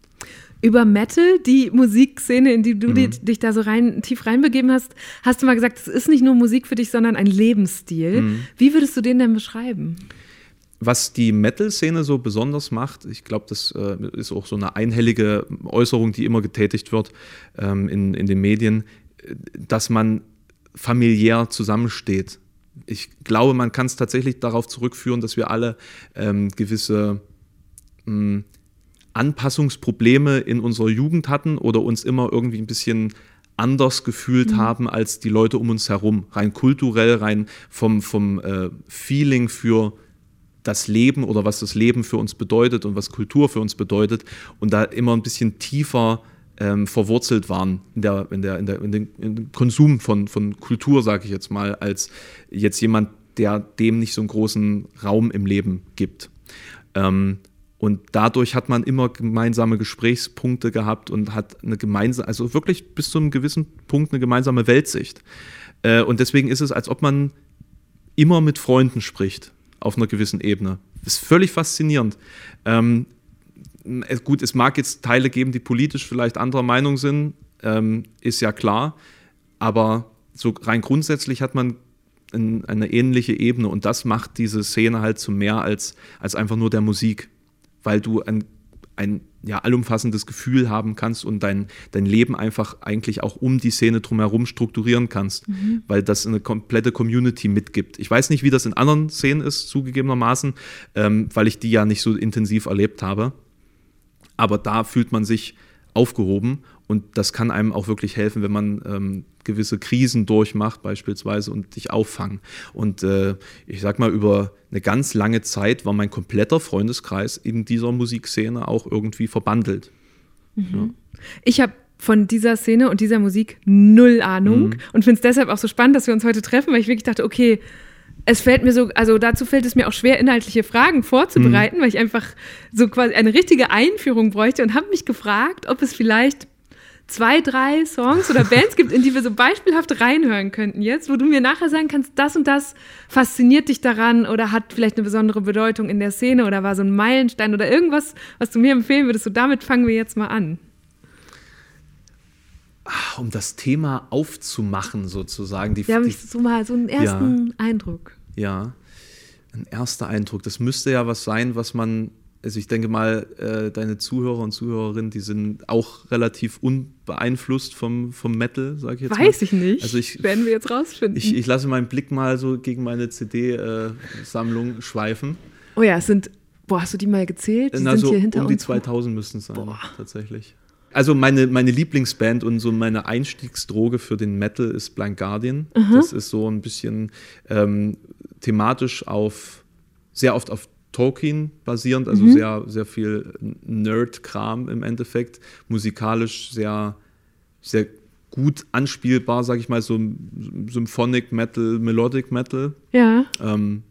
über Metal, die Musikszene, in die du mhm. dich da so rein, tief reinbegeben hast, hast du mal gesagt, es ist nicht nur Musik für dich, sondern ein Lebensstil. Mhm. Wie würdest du den denn beschreiben? Was die Metal-Szene so besonders macht, ich glaube, das äh, ist auch so eine einhellige Äußerung, die immer getätigt wird ähm, in, in den Medien, dass man familiär zusammensteht. Ich glaube, man kann es tatsächlich darauf zurückführen, dass wir alle ähm, gewisse mh, hm, Anpassungsprobleme in unserer Jugend hatten oder uns immer irgendwie ein bisschen anders gefühlt mhm. haben als die Leute um uns herum. Rein kulturell, rein vom, vom äh, Feeling für das Leben oder was das Leben für uns bedeutet und was Kultur für uns bedeutet und da immer ein bisschen tiefer ähm, verwurzelt waren in, der, in, der, in, der, in, den, in dem Konsum von, von Kultur, sage ich jetzt mal, als jetzt jemand, der dem nicht so einen großen Raum im Leben gibt. Ähm, und dadurch hat man immer gemeinsame Gesprächspunkte gehabt und hat eine gemeinsame, also wirklich bis zu einem gewissen Punkt eine gemeinsame Weltsicht. Äh, und deswegen ist es, als ob man immer mit Freunden spricht auf einer gewissen Ebene. Ist völlig faszinierend. Ähm, gut, es mag jetzt Teile geben, die politisch vielleicht anderer Meinung sind, ähm, ist ja klar. Aber so rein grundsätzlich hat man eine ähnliche Ebene und das macht diese Szene halt zu mehr als, als einfach nur der Musik weil du ein, ein ja, allumfassendes Gefühl haben kannst und dein, dein Leben einfach eigentlich auch um die Szene drumherum strukturieren kannst, mhm. weil das eine komplette Community mitgibt. Ich weiß nicht, wie das in anderen Szenen ist, zugegebenermaßen, ähm, weil ich die ja nicht so intensiv erlebt habe. Aber da fühlt man sich aufgehoben und das kann einem auch wirklich helfen, wenn man ähm, gewisse Krisen durchmacht, beispielsweise, und dich auffangen. Und äh, ich sag mal, über eine ganz lange Zeit war mein kompletter Freundeskreis in dieser Musikszene auch irgendwie verbandelt. Mhm. Ja. Ich habe von dieser Szene und dieser Musik null Ahnung mhm. und finde es deshalb auch so spannend, dass wir uns heute treffen, weil ich wirklich dachte, okay, es fällt mir so, also dazu fällt es mir auch schwer, inhaltliche Fragen vorzubereiten, mhm. weil ich einfach so quasi eine richtige Einführung bräuchte und habe mich gefragt, ob es vielleicht zwei, drei Songs oder Bands gibt, in die wir so beispielhaft reinhören könnten jetzt, wo du mir nachher sagen kannst, das und das fasziniert dich daran oder hat vielleicht eine besondere Bedeutung in der Szene oder war so ein Meilenstein oder irgendwas, was du mir empfehlen würdest. So damit fangen wir jetzt mal an. Ah, um das Thema aufzumachen, sozusagen. Die, ja, die, so mal so einen ersten ja, Eindruck. Ja. Ein erster Eindruck, das müsste ja was sein, was man, also ich denke mal, äh, deine Zuhörer und Zuhörerinnen, die sind auch relativ unbeeinflusst vom, vom Metal, sage ich jetzt Weiß mal. ich nicht. Also ich, Werden wir jetzt rausfinden. ich, ich lasse meinen Blick mal so gegen meine CD-Sammlung schweifen. oh ja, es sind, boah, hast du die mal gezählt? Die Na, sind so hier hinter um die uns. 2000 müssten es sein, tatsächlich. Also meine, meine Lieblingsband und so meine Einstiegsdroge für den Metal ist Blind Guardian. Das ist so ein bisschen ähm, thematisch auf, sehr oft auf Tolkien basierend, also sehr, sehr viel Nerd-Kram im Endeffekt. Musikalisch sehr, sehr gut anspielbar, sag ich mal, so Symphonic Metal, Melodic Metal. Ja. Ähm,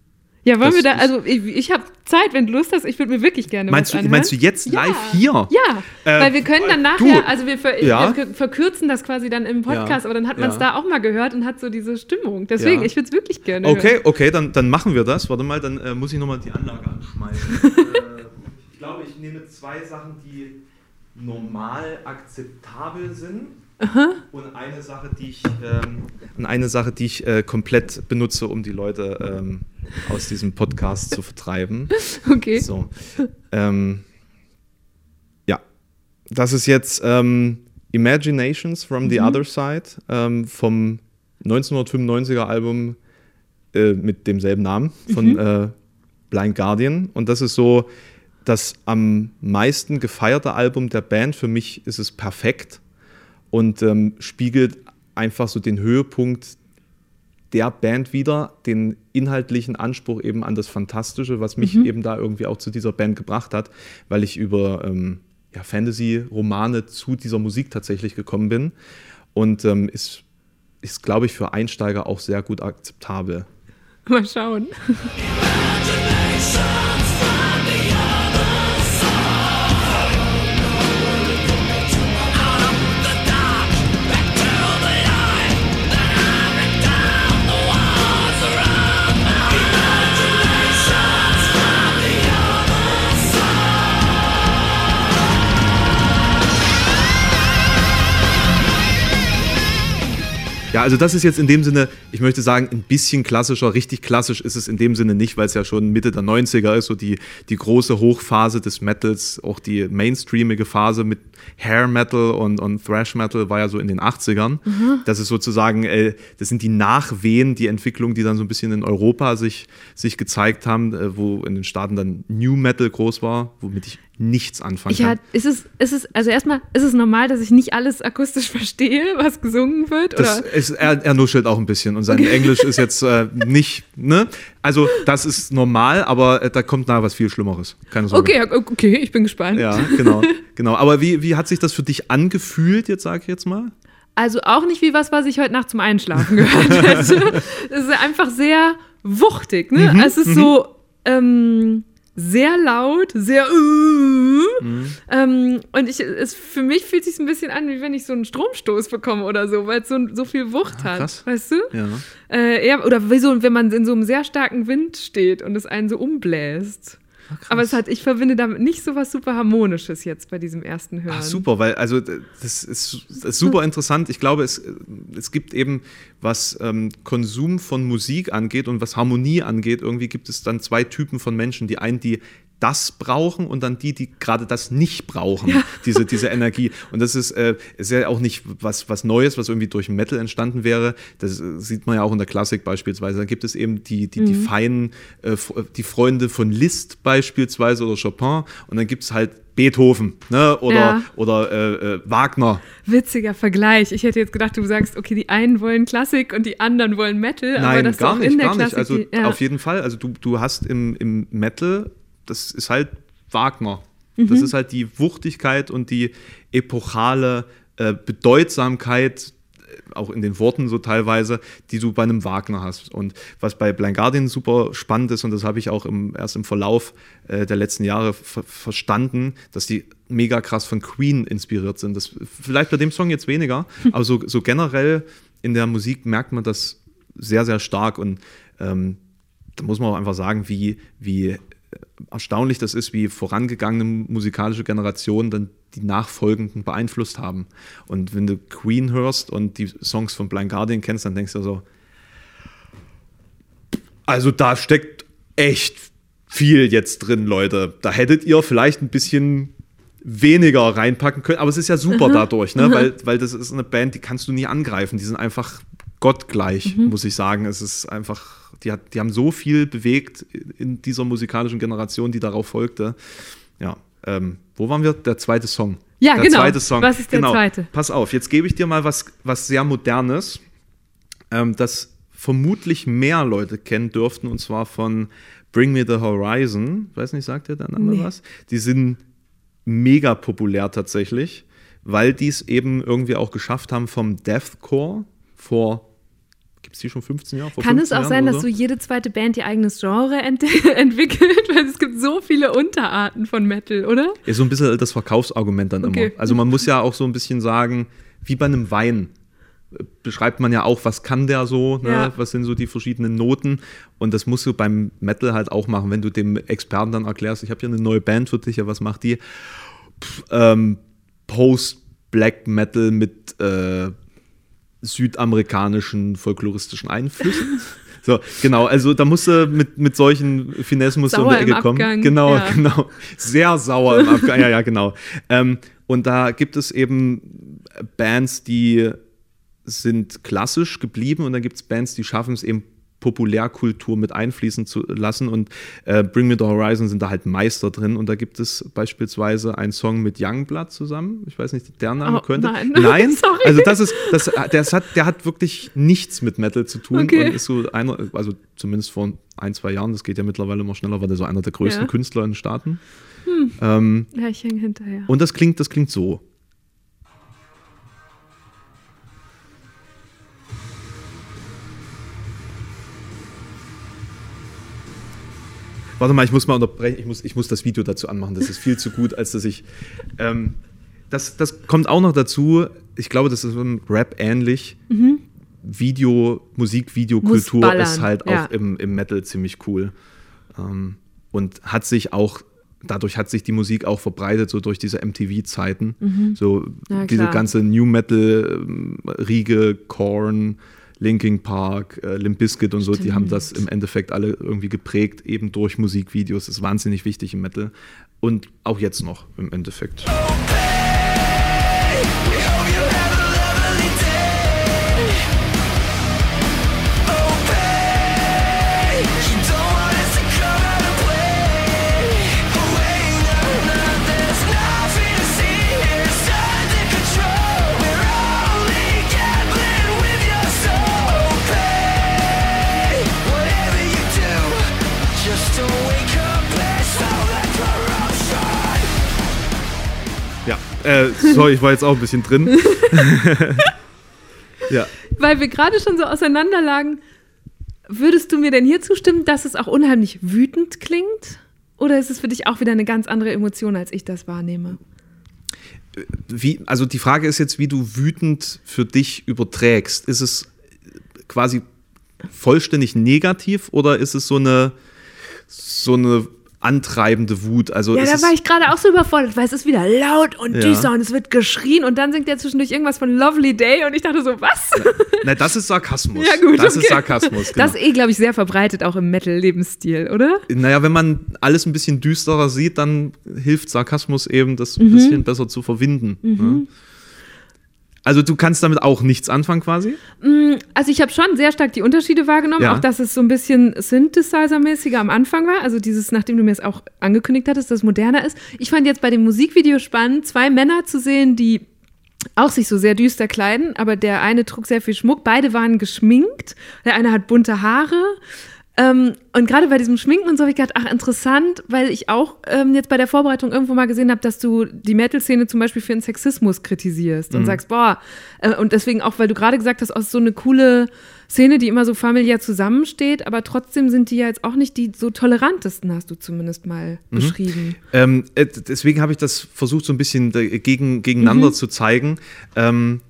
Ja, wollen Das wir da, also ich, ich habe Zeit, wenn du Lust hast, ich würde mir wirklich gerne Meinst was du- meinst du jetzt ja. live hier? Ja, Äh, weil wir können dann du, nachher, also wir, ver ja. wir verkürzen das quasi dann im Podcast, Ja, aber dann hat man es da auch mal gehört und hat so diese Stimmung. Deswegen, ich würde es wirklich gerne Okay, hören. okay, dann, dann machen wir das. Warte mal, dann äh, muss ich nochmal die Anlage anschmeißen. äh, ich glaube, ich nehme zwei Sachen, die normal akzeptabel sind. Und eine Sache, die ich, ähm, und eine Sache, die ich äh, komplett benutze, um die Leute ähm, aus diesem Podcast zu vertreiben. Okay. So. Ähm, ja. Das ist jetzt ähm, Imaginations from the Other Side ähm, vom 1995er Album äh, mit demselben Namen von äh, Blind Guardian. Und das ist so das am meisten gefeierte Album der Band. Für mich ist es perfekt und ähm, spiegelt einfach so den Höhepunkt der Band wieder, den inhaltlichen Anspruch eben an das Fantastische, was mich eben da irgendwie auch zu dieser Band gebracht hat, weil ich über ähm, ja, Fantasy-Romane zu dieser Musik tatsächlich gekommen bin und ähm, ist, ist glaube ich, für Einsteiger auch sehr gut akzeptabel. Mal schauen. Ja, also das ist jetzt in dem Sinne, ich möchte sagen, ein bisschen klassischer. Richtig klassisch ist es in dem Sinne nicht, weil es ja schon Mitte der 90er ist, so die, die große Hochphase des Metals, auch die mainstreamige Phase mit Hair Metal und, und Thrash Metal war ja so in den 80ern. Das ist sozusagen, äh, das sind die Nachwehen, die Entwicklung, die dann so ein bisschen in Europa sich, sich gezeigt haben, äh, wo in den Staaten dann New Metal groß war, womit ich nichts anfangen Ich kann. hat, ist es, ist es, also erstmal, ist es normal, dass ich nicht alles akustisch verstehe, was gesungen wird? Das Oder? ist, er, er nuschelt auch ein bisschen und sein Englisch ist jetzt äh, nicht, ne? Also das ist normal, aber äh, da kommt nachher was viel Schlimmeres. Keine Sorge. Okay, okay, ich bin gespannt. Ja, genau, genau. Aber wie, wie hat sich das für dich angefühlt, jetzt sage ich jetzt mal? Also auch nicht wie was, was ich heute Nacht zum Einschlafen gehört hätte. Es ist einfach sehr wuchtig, ne? Mhm, es ist so ähm, sehr laut, sehr Mhm. ähm, und ich, es, für mich fühlt es sich ein bisschen an, wie wenn ich so einen Stromstoß bekomme oder so, weil es so, so viel Wucht hat, Ah, krass. weißt du? Ja. Äh, eher, oder wie so, wenn man in so einem sehr starken Wind steht und es einen so umbläst. Ah, Aber es hat, ich verbinde damit nicht so was super Harmonisches jetzt bei diesem ersten Hören. Ach, super, weil also das ist, das ist super interessant. Ich glaube, es, es gibt eben, was ähm, Konsum von Musik angeht und was Harmonie angeht, irgendwie gibt es dann zwei Typen von Menschen. Die einen, die das brauchen und dann die, die gerade das nicht brauchen, diese, diese Energie. Und das ist, äh, ist ja auch nicht was, was Neues, was irgendwie durch Metal entstanden wäre. Das äh, sieht man ja auch in der Klassik beispielsweise. Da gibt es eben die, die, die feinen, äh, die Freunde von Liszt beispielsweise oder Chopin und dann gibt es halt Beethoven ne? oder, Ja. oder äh, äh, Wagner. Witziger Vergleich. Ich hätte jetzt gedacht, du sagst, okay, die einen wollen Klassik und die anderen wollen Metal. aber Nein, dass du gar nicht, in der gar nicht. Klassik Also die- ja. auf jeden Fall. Also du, du hast im, im Metal, das ist halt Wagner. Das Mhm. ist halt die Wuchtigkeit und die epochale äh, Bedeutsamkeit, äh, auch in den Worten so teilweise, die du bei einem Wagner hast. Und was bei Blind Guardian super spannend ist, und das habe ich auch im, erst im Verlauf äh, der letzten Jahre ver verstanden, dass die mega krass von Queen inspiriert sind. Das, vielleicht bei dem Song jetzt weniger, aber so, so generell in der Musik merkt man das sehr, sehr stark. Und ähm, da muss man auch einfach sagen, wie, wie erstaunlich das ist, wie vorangegangene musikalische Generationen dann die nachfolgenden beeinflusst haben. Und wenn du Queen hörst und die Songs von Blind Guardian kennst, dann denkst du so, also da steckt echt viel jetzt drin, Leute. Da hättet ihr vielleicht ein bisschen weniger reinpacken können, aber es ist ja super dadurch, ne? weil, weil das ist eine Band, die kannst du nie angreifen. Die sind einfach gottgleich, mhm. muss ich sagen. Es ist einfach, die, hat, die haben so viel bewegt in dieser musikalischen Generation, die darauf folgte. Ja, ähm, wo waren wir? Der zweite Song. Ja, der genau. Zweite Song. Was ist der genau. zweite? Pass auf, jetzt gebe ich dir mal was, was sehr Modernes, ähm, das vermutlich mehr Leute kennen dürften, und zwar von Bring Me the Horizon. Weiß nicht, sagt ihr dann nee. was? Die sind mega populär tatsächlich, weil die es eben irgendwie auch geschafft haben vom Deathcore vor gibt es die schon 15 Jahre? Kann 15 es auch Jahren sein, dass so? jede zweite Band ihr eigenes Genre ent entwickelt? Weil es gibt so viele Unterarten von Metal, oder? Ja, so ein bisschen das Verkaufsargument dann Okay. immer. Also man muss ja auch so ein bisschen sagen, wie bei einem Wein äh, beschreibt man ja auch, was kann der so, ne? Ja. was sind so die verschiedenen Noten und das musst du beim Metal halt auch machen, wenn du dem Experten dann erklärst, ich habe hier eine neue Band für dich, ja, was macht die? Pff, ähm, Post-Black Metal mit äh, südamerikanischen folkloristischen Einflüssen. So, genau, also da musst du mit, mit solchen Finessen musst du um Sauer die Ecke kommen. Abgang, Genau, ja. genau. Sehr sauer im Abgang. Ja, ja, genau. Ähm, und da gibt es eben Bands, die sind klassisch geblieben und dann gibt es Bands, die schaffen es eben Populärkultur mit einfließen zu lassen und äh, Bring Me the Horizon sind da halt Meister drin und da gibt es beispielsweise einen Song mit Youngblood zusammen. Ich weiß nicht, der Name Oh, könnte. nein. nein. Sorry. also das ist, das, das hat, der hat wirklich nichts mit Metal zu tun Okay. und ist so einer, also zumindest vor ein, zwei Jahren, das geht ja mittlerweile immer schneller, war der so einer der größten Ja. Künstler in den Staaten. Ähm, Ja, ich hänge hinterher. und das klingt, das klingt so. Warte mal, ich muss mal unterbrechen. Ich muss, ich muss das Video dazu anmachen. Das ist viel zu gut, als dass ich. Ähm, das, das kommt auch noch dazu. Ich glaube, das ist im Rap ähnlich. Video, Musikvideokultur Muss ballern, ist halt auch ja. im, im Metal ziemlich cool. Ähm, und hat sich auch, dadurch hat sich die Musik auch verbreitet, so durch diese MTV-Zeiten. So Mhm. Ja, diese ganze New Metal-Riege, Korn, Linkin Park, äh, Limp Bizkit und so, die haben das im Endeffekt alle irgendwie geprägt, eben durch Musikvideos. Das ist wahnsinnig wichtig im Metal. Und auch jetzt noch im Endeffekt. Äh, sorry, ich war jetzt auch ein bisschen drin. ja. Weil wir gerade schon so auseinanderlagen, würdest du mir denn hier zustimmen, dass es auch unheimlich wütend klingt? Oder ist es für dich auch wieder eine ganz andere Emotion, als ich das wahrnehme? Wie, also die Frage ist jetzt, wie du wütend für dich überträgst. Ist es quasi vollständig negativ oder ist es so eine, so eine antreibende Wut? Also Ja, ist da war ich gerade auch so überfordert, weil es ist wieder laut und Ja. düster und es wird geschrien und dann singt er zwischendurch irgendwas von Lovely Day und ich dachte so, was? na, das ist Sarkasmus. Ja, gut, Das ist okay. Sarkasmus. Genau. Das ist eh, glaube ich, sehr verbreitet auch im Metal-Lebensstil, oder? Naja, wenn man alles ein bisschen düsterer sieht, dann hilft Sarkasmus eben, das Mhm. ein bisschen besser zu verwinden. Ne? Also du kannst damit auch nichts anfangen quasi? Also ich habe schon sehr stark die Unterschiede wahrgenommen, Ja. auch dass es so ein bisschen Synthesizer-mäßiger am Anfang war. Also dieses, nachdem du mir es auch angekündigt hattest, dass es moderner ist. Ich fand jetzt bei dem Musikvideo spannend, zwei Männer zu sehen, die auch sich so sehr düster kleiden, aber der eine trug sehr viel Schmuck, beide waren geschminkt, der eine hat bunte Haare. Ähm, und gerade bei diesem Schminken und so habe ich gedacht, ach interessant, weil ich auch ähm, jetzt bei der Vorbereitung irgendwo mal gesehen habe, dass du die Metal-Szene zum Beispiel für den Sexismus kritisierst und sagst, boah, äh, und deswegen auch, weil du gerade gesagt hast, aus so eine coole Szene, die immer so familiär zusammensteht, aber trotzdem sind die ja jetzt auch nicht die so tolerantesten, hast du zumindest mal beschrieben. Ähm, äh, deswegen habe ich das versucht, so ein bisschen da- gegen, gegeneinander Mhm. zu zeigen, ähm,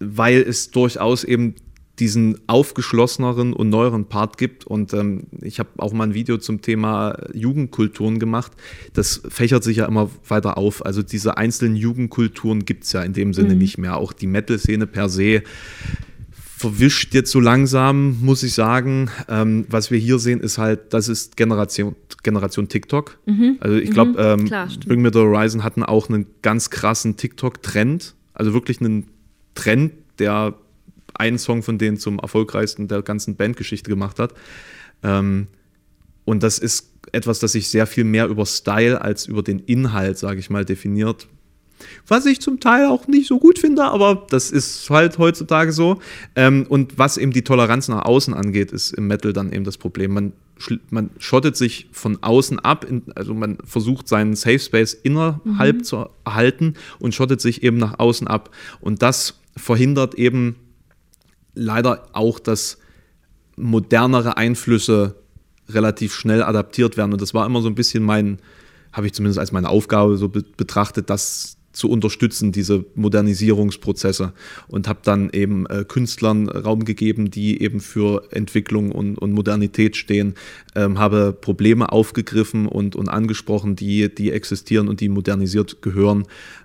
weil es durchaus eben diesen aufgeschlosseneren und neueren Part gibt. Und ähm, ich habe auch mal ein Video zum Thema Jugendkulturen gemacht. Das fächert sich ja immer weiter auf. Also diese einzelnen Jugendkulturen gibt es ja in dem Sinne Mhm. nicht mehr. Auch die Metal-Szene per se verwischt jetzt so langsam, muss ich sagen. Ähm, was wir hier sehen, ist halt, das ist Generation, Generation TikTok. Also ich glaube, ähm, klar, stimmt. Bring Me the Horizon hatten auch einen ganz krassen TikTok-Trend. Also wirklich einen Trend, der einen Song von denen zum erfolgreichsten der ganzen Bandgeschichte gemacht hat. Ähm, und das ist etwas, das sich sehr viel mehr über Style als über den Inhalt, sage ich mal, definiert. Was ich zum Teil auch nicht so gut finde, aber das ist halt heutzutage so. Ähm, und was eben die Toleranz nach außen angeht, ist im Metal dann eben das Problem. Man, man schottet sich von außen ab, in, also man versucht seinen Safe Space innerhalb zu erhalten und schottet sich eben nach außen ab. Und das verhindert eben leider auch, dass modernere Einflüsse relativ schnell adaptiert werden. Und das war immer so ein bisschen mein, habe ich zumindest als meine Aufgabe so be betrachtet, das zu unterstützen, diese Modernisierungsprozesse. Und habe dann eben äh, Künstlern Raum gegeben, die eben für Entwicklung und, und Modernität stehen, ähm, habe Probleme aufgegriffen und, und angesprochen, die, die existieren und die modernisiert gehören.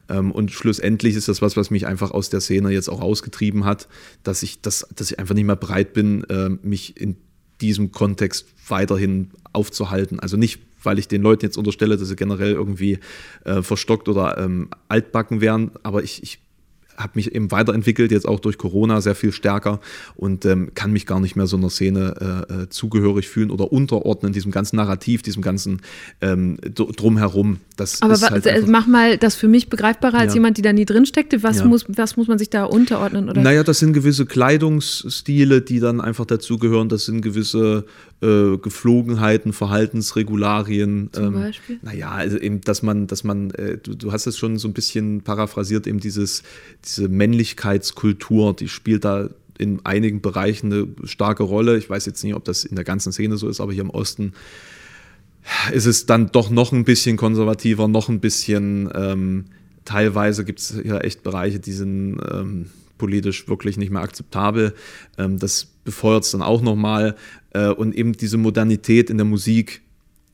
Ähm, und schlussendlich ist das was, was mich einfach aus der Szene jetzt auch ausgetrieben hat, dass ich, das, dass ich einfach nicht mehr bereit bin, äh, mich in diesem Kontext weiterhin aufzuhalten. Also nicht, weil ich den Leuten jetzt unterstelle, dass sie generell irgendwie äh, verstockt oder ähm, altbacken wären, aber ich, ich habe mich eben weiterentwickelt, jetzt auch durch Corona sehr viel stärker und ähm, kann mich gar nicht mehr so einer Szene äh, äh, zugehörig fühlen oder unterordnen, diesem ganzen Narrativ, diesem ganzen ähm, dr- drumherum. Das Aber halt einfach- mach mal das für mich begreifbarer als Ja. jemand, die da nie drin steckte. Was, Ja. muss, was muss man sich da unterordnen? Oder? Naja, das sind gewisse Kleidungsstile, die dann einfach dazugehören. Das sind gewisse äh, Geflogenheiten, Verhaltensregularien. Zum Beispiel? Naja, also eben, dass man, dass man, äh, du, du hast es schon so ein bisschen paraphrasiert, eben dieses, diese Männlichkeitskultur, die spielt da in einigen Bereichen eine starke Rolle. Ich weiß jetzt nicht, ob das in der ganzen Szene so ist, aber hier im Osten ist es dann doch noch ein bisschen konservativer, noch ein bisschen, ähm, teilweise gibt es ja echt Bereiche, die sind ähm, politisch wirklich nicht mehr akzeptabel. Ähm, das befeuert es dann auch nochmal. Äh, und eben diese Modernität in der Musik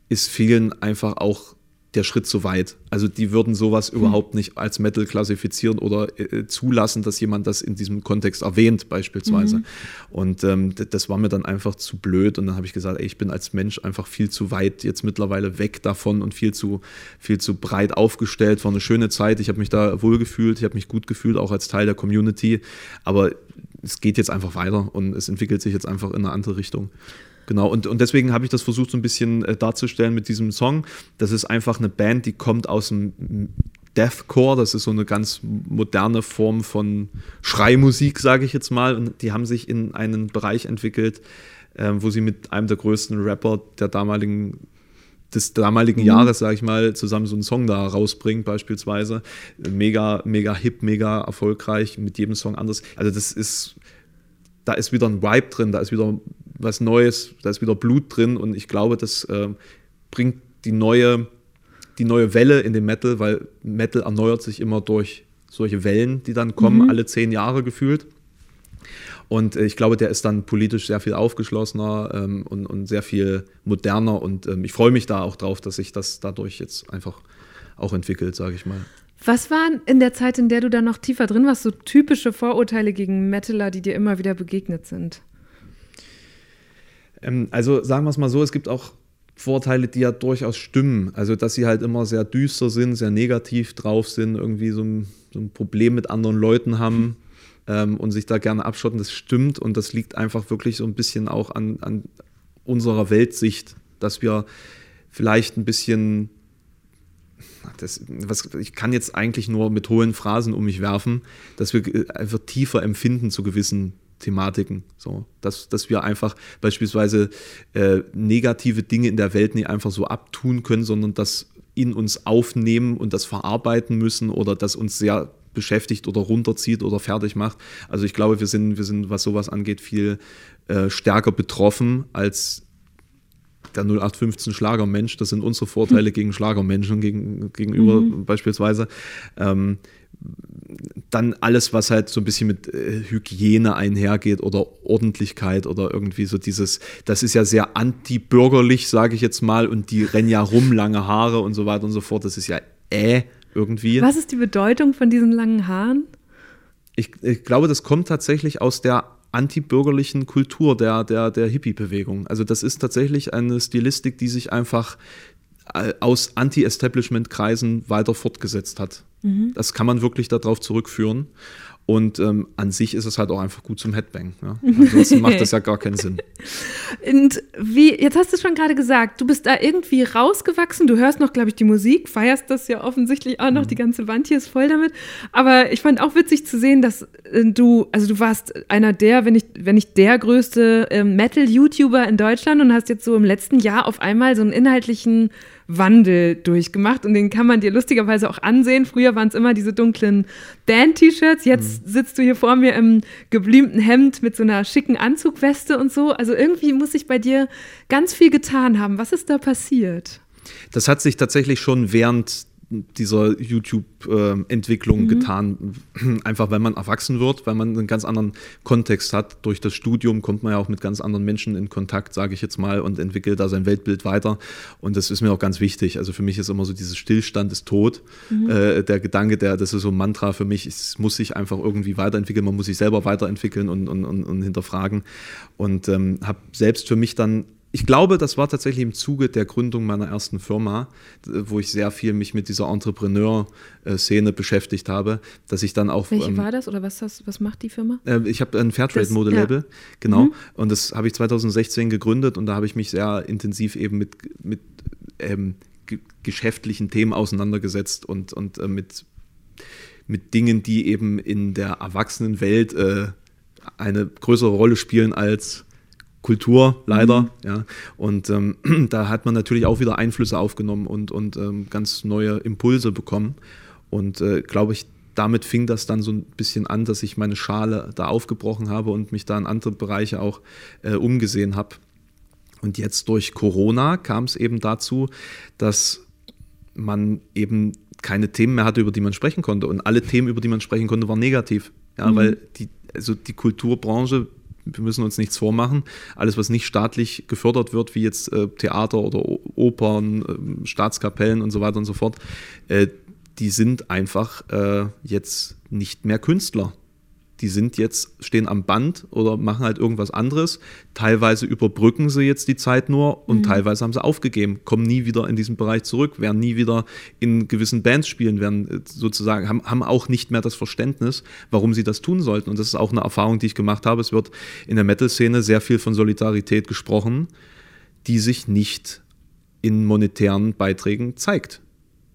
ist vielen einfach auch der Schritt zu weit. Also die würden sowas überhaupt nicht als Metal klassifizieren oder äh, zulassen, dass jemand das in diesem Kontext erwähnt beispielsweise. Und ähm, das war mir dann einfach zu blöd und dann habe ich gesagt, ey, ich bin als Mensch einfach viel zu weit jetzt mittlerweile weg davon und viel zu, viel zu breit aufgestellt. War eine schöne Zeit, ich habe mich da wohlgefühlt, ich habe mich gut gefühlt, auch als Teil der Community. Aber es geht jetzt einfach weiter und es entwickelt sich jetzt einfach in eine andere Richtung. Genau, und, und deswegen habe ich das versucht, so ein bisschen äh, darzustellen mit diesem Song. Das ist einfach eine Band, die kommt aus dem Deathcore, das ist so eine ganz moderne Form von Schreimusik, sage ich jetzt mal. Und die haben sich in einen Bereich entwickelt, äh, wo sie mit einem der größten Rapper der damaligen des damaligen Jahres, sage ich mal, zusammen so einen Song da rausbringt, beispielsweise. Mega, mega hip, mega erfolgreich, mit jedem Song anders. Also das ist, da ist wieder ein Vibe drin, da ist wieder was Neues, da ist wieder Blut drin und ich glaube, das äh, bringt die neue, die neue Welle in den Metal, weil Metal erneuert sich immer durch solche Wellen, die dann kommen, alle zehn Jahre gefühlt. Und äh, ich glaube, der ist dann politisch sehr viel aufgeschlossener ähm, und, und sehr viel moderner. Und ähm, ich freue mich da auch drauf, dass sich das dadurch jetzt einfach auch entwickelt, sage ich mal. Was waren in der Zeit, in der du da noch tiefer drin warst, so typische Vorurteile gegen Metaler, die dir immer wieder begegnet sind? Ähm, also sagen wir es mal so, es gibt auch Vorteile, die ja durchaus stimmen. Also, dass sie halt immer sehr düster sind, sehr negativ drauf sind, irgendwie so ein, so ein Problem mit anderen Leuten haben ähm, und sich da gerne abschotten, das stimmt. Und das liegt einfach wirklich so ein bisschen auch an, an unserer Weltsicht, dass wir vielleicht ein bisschen. Das, was, ich kann jetzt eigentlich nur mit hohlen Phrasen um mich werfen, dass wir äh, einfach tiefer empfinden zu gewissen Thematiken. So, dass, dass wir einfach beispielsweise äh, negative Dinge in der Welt nicht einfach so abtun können, sondern das in uns aufnehmen und das verarbeiten müssen oder das uns sehr beschäftigt oder runterzieht oder fertig macht. Also ich glaube, wir sind, wir sind, was sowas angeht, viel äh, stärker betroffen als der 0815 Schlagermensch. Das sind unsere Vorteile gegen Schlagermenschen gegen, gegenüber beispielsweise. Ähm, dann alles, was halt so ein bisschen mit äh, Hygiene einhergeht oder Ordentlichkeit oder irgendwie so dieses, das ist ja sehr anti-bürgerlich, sage ich jetzt mal, und die rennen ja rum, lange Haare und so weiter und so fort. Das ist ja äh irgendwie. Was ist die Bedeutung von diesen langen Haaren? Ich, ich glaube, das kommt tatsächlich aus der antibürgerlichen Kultur der, der, der Hippie-Bewegung. Also das ist tatsächlich eine Stilistik, die sich einfach äh, aus Anti-Establishment-Kreisen weiter fortgesetzt hat. Das kann man wirklich darauf zurückführen. Und ähm, an sich ist es halt auch einfach gut zum Headbang. Ja? Ansonsten macht das ja gar keinen Sinn. Und wie, jetzt hast du schon gerade gesagt, du bist da irgendwie rausgewachsen, du hörst noch, glaube ich, die Musik, feierst das ja offensichtlich auch noch, die ganze Wand hier ist voll damit. Aber ich fand auch witzig zu sehen, dass äh, du, also du warst einer der, wenn nicht, wenn nicht der größte ähm, Metal-YouTuber in Deutschland und hast jetzt so im letzten Jahr auf einmal so einen inhaltlichen Wandel durchgemacht und den kann man dir lustigerweise auch ansehen. Früher waren es immer diese dunklen Band-T-Shirts, jetzt sitzt du hier vor mir im geblümten Hemd mit so einer schicken Anzugweste und so. Also irgendwie muss sich bei dir ganz viel getan haben. Was ist da passiert? Das hat sich tatsächlich schon während dieser YouTube-Entwicklung getan. Einfach weil man erwachsen wird, weil man einen ganz anderen Kontext hat. Durch das Studium kommt man ja auch mit ganz anderen Menschen in Kontakt, sage ich jetzt mal, und entwickelt da sein Weltbild weiter. Und das ist mir auch ganz wichtig. Also für mich ist immer so dieses Stillstand ist tot. Äh, der Gedanke, der, das ist so ein Mantra für mich, es muss sich einfach irgendwie weiterentwickeln, man muss sich selber weiterentwickeln und, und, und, und hinterfragen. Und ähm, habe selbst für mich dann ich glaube, das war tatsächlich im Zuge der Gründung meiner ersten Firma, wo ich sehr viel mich mit dieser Entrepreneur-Szene beschäftigt habe, dass ich dann auch. Welche ähm, war das oder was, das, was macht die Firma? äh, Ich habe ein Fairtrade-Modelabel, genau. Und das habe ich 2016 gegründet und da habe ich mich sehr intensiv eben mit, mit ähm, ge geschäftlichen Themen auseinandergesetzt und, und äh, mit, mit Dingen, die eben in der Erwachsenenwelt äh, eine größere Rolle spielen als Kultur, leider. Ja. Und ähm, da hat man natürlich auch wieder Einflüsse aufgenommen und, und ähm, ganz neue Impulse bekommen. Und äh, glaube ich, damit fing das dann so ein bisschen an, dass ich meine Schale da aufgebrochen habe und mich da in andere Bereiche auch äh, umgesehen habe. Und jetzt durch Corona kam es eben dazu, dass man eben keine Themen mehr hatte, über die man sprechen konnte. Und alle Themen, über die man sprechen konnte, waren negativ. Ja, weil die, also die Kulturbranche, wir müssen uns nichts vormachen, alles, was nicht staatlich gefördert wird, wie jetzt äh, Theater oder Opern, ähm, Staatskapellen und so weiter und so fort, äh, die sind einfach äh, jetzt nicht mehr Künstler die sind jetzt, stehen am Band oder machen halt irgendwas anderes. Teilweise überbrücken sie jetzt die Zeit nur und teilweise haben sie aufgegeben, kommen nie wieder in diesen Bereich zurück, werden nie wieder in gewissen Bands spielen, werden äh, sozusagen, haben, haben auch nicht mehr das Verständnis, warum sie das tun sollten. Und das ist auch eine Erfahrung, die ich gemacht habe. Es wird in der Metal-Szene sehr viel von Solidarität gesprochen, die sich nicht in monetären Beiträgen zeigt.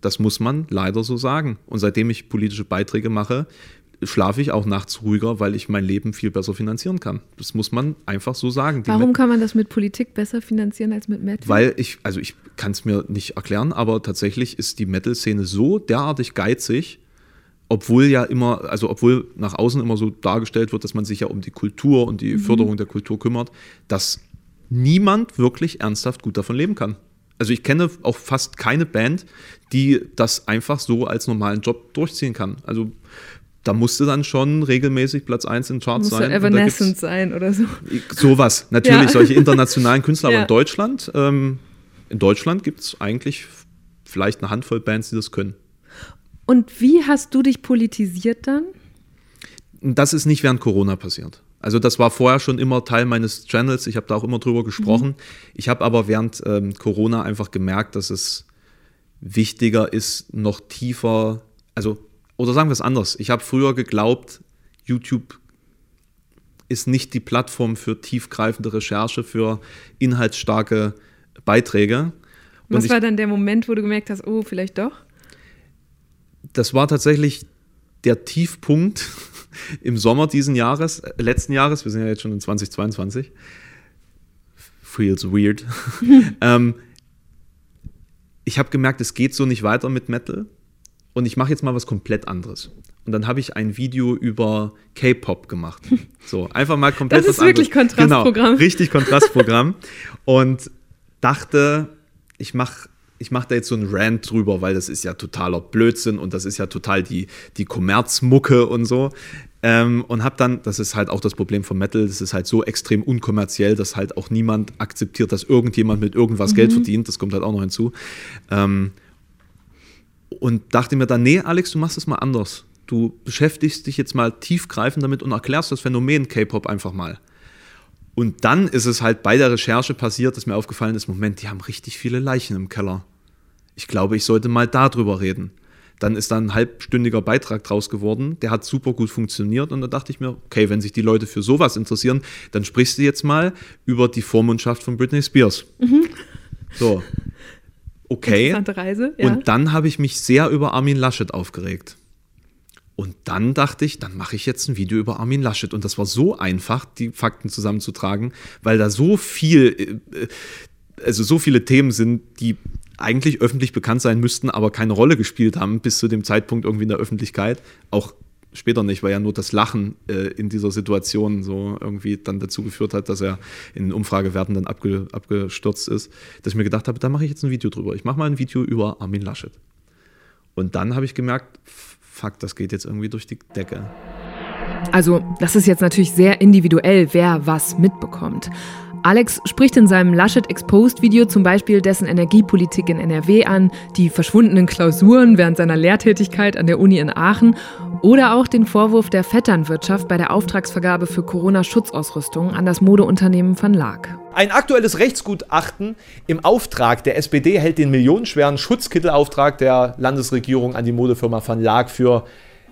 Das muss man leider so sagen. Und seitdem ich politische Beiträge mache, schlafe ich auch nachts ruhiger, weil ich mein Leben viel besser finanzieren kann. Das muss man einfach so sagen. Die Warum kann man das mit Politik besser finanzieren als mit Metal? weil ich, also ich kann es mir nicht erklären, aber tatsächlich ist die Metal-Szene so derartig geizig, obwohl ja immer, also obwohl nach außen immer so dargestellt wird, dass man sich ja um die Kultur und die Förderung der Kultur kümmert, dass niemand wirklich ernsthaft gut davon leben kann. Also ich kenne auch fast keine Band, die das einfach so als normalen Job durchziehen kann. Also da musste dann schon regelmäßig Platz 1 in Charts Muss sein. Evanescent sein oder so. Sowas, natürlich, Ja. solche internationalen Künstler, aber Ja. in Deutschland, ähm, in Deutschland gibt es eigentlich vielleicht eine Handvoll Bands, die das können. Und wie hast du dich politisiert dann? Das ist nicht während Corona passiert. Also das war vorher schon immer Teil meines Channels, ich habe da auch immer drüber gesprochen. Ich habe aber während ähm, Corona einfach gemerkt, dass es wichtiger ist, noch tiefer, also, oder sagen wir es anders, ich habe früher geglaubt, YouTube ist nicht die Plattform für tiefgreifende Recherche, für inhaltsstarke Beiträge. Und Was ich, war dann der Moment, wo du gemerkt hast, oh, vielleicht doch? das war tatsächlich der Tiefpunkt im Sommer diesen Jahres, äh, letzten Jahres, wir sind ja jetzt schon in 2022. Feels weird. ähm, ich habe gemerkt, es geht so nicht weiter mit Metal und ich mache jetzt mal was komplett anderes. Und dann habe ich ein Video über K-Pop gemacht. So, einfach mal komplett Das ist was wirklich anderes. Kontrastprogramm. Genau, richtig Kontrastprogramm. und dachte, ich mache ich mach da jetzt so einen Rant drüber, weil das ist ja totaler Blödsinn und das ist ja total die, die Kommerzmucke und so. Ähm, und habe dann, das ist halt auch das Problem von Metal, das ist halt so extrem unkommerziell, dass halt auch niemand akzeptiert, dass irgendjemand mit irgendwas Geld verdient. Das kommt halt auch noch hinzu. Ähm, und dachte mir dann, nee, Alex, du machst es mal anders. Du beschäftigst dich jetzt mal tiefgreifend damit und erklärst das Phänomen K-Pop einfach mal. Und dann ist es halt bei der Recherche passiert, dass mir aufgefallen ist, Moment, die haben richtig viele Leichen im Keller. Ich glaube, ich sollte mal darüber reden. Dann ist da ein halbstündiger Beitrag draus geworden, der hat super gut funktioniert und da dachte ich mir, okay, wenn sich die Leute für sowas interessieren, dann sprichst du jetzt mal über die Vormundschaft von Britney Spears. So. Okay. Interessante Reise, ja. Und dann habe ich mich sehr über Armin Laschet aufgeregt. Und dann dachte ich, dann mache ich jetzt ein Video über Armin Laschet. Und das war so einfach, die Fakten zusammenzutragen, weil da so viel, äh, also so viele Themen sind, die eigentlich öffentlich bekannt sein müssten, aber keine Rolle gespielt haben bis zu dem Zeitpunkt irgendwie in der Öffentlichkeit. Auch später nicht, weil ja nur das Lachen äh, in dieser Situation so irgendwie dann dazu geführt hat, dass er in Umfragewerten dann abge, abgestürzt ist, dass ich mir gedacht habe, da mache ich jetzt ein Video drüber. Ich mache mal ein Video über Armin Laschet. Und dann habe ich gemerkt, fuck, das geht jetzt irgendwie durch die Decke. Also, das ist jetzt natürlich sehr individuell, wer was mitbekommt. Alex spricht in seinem Laschet Exposed Video zum Beispiel dessen Energiepolitik in NRW an, die verschwundenen Klausuren während seiner Lehrtätigkeit an der Uni in Aachen oder auch den Vorwurf der Vetternwirtschaft bei der Auftragsvergabe für Corona-Schutzausrüstung an das Modeunternehmen Van Laak. Ein aktuelles Rechtsgutachten im Auftrag der SPD hält den millionenschweren Schutzkittelauftrag der Landesregierung an die Modefirma Van Laak für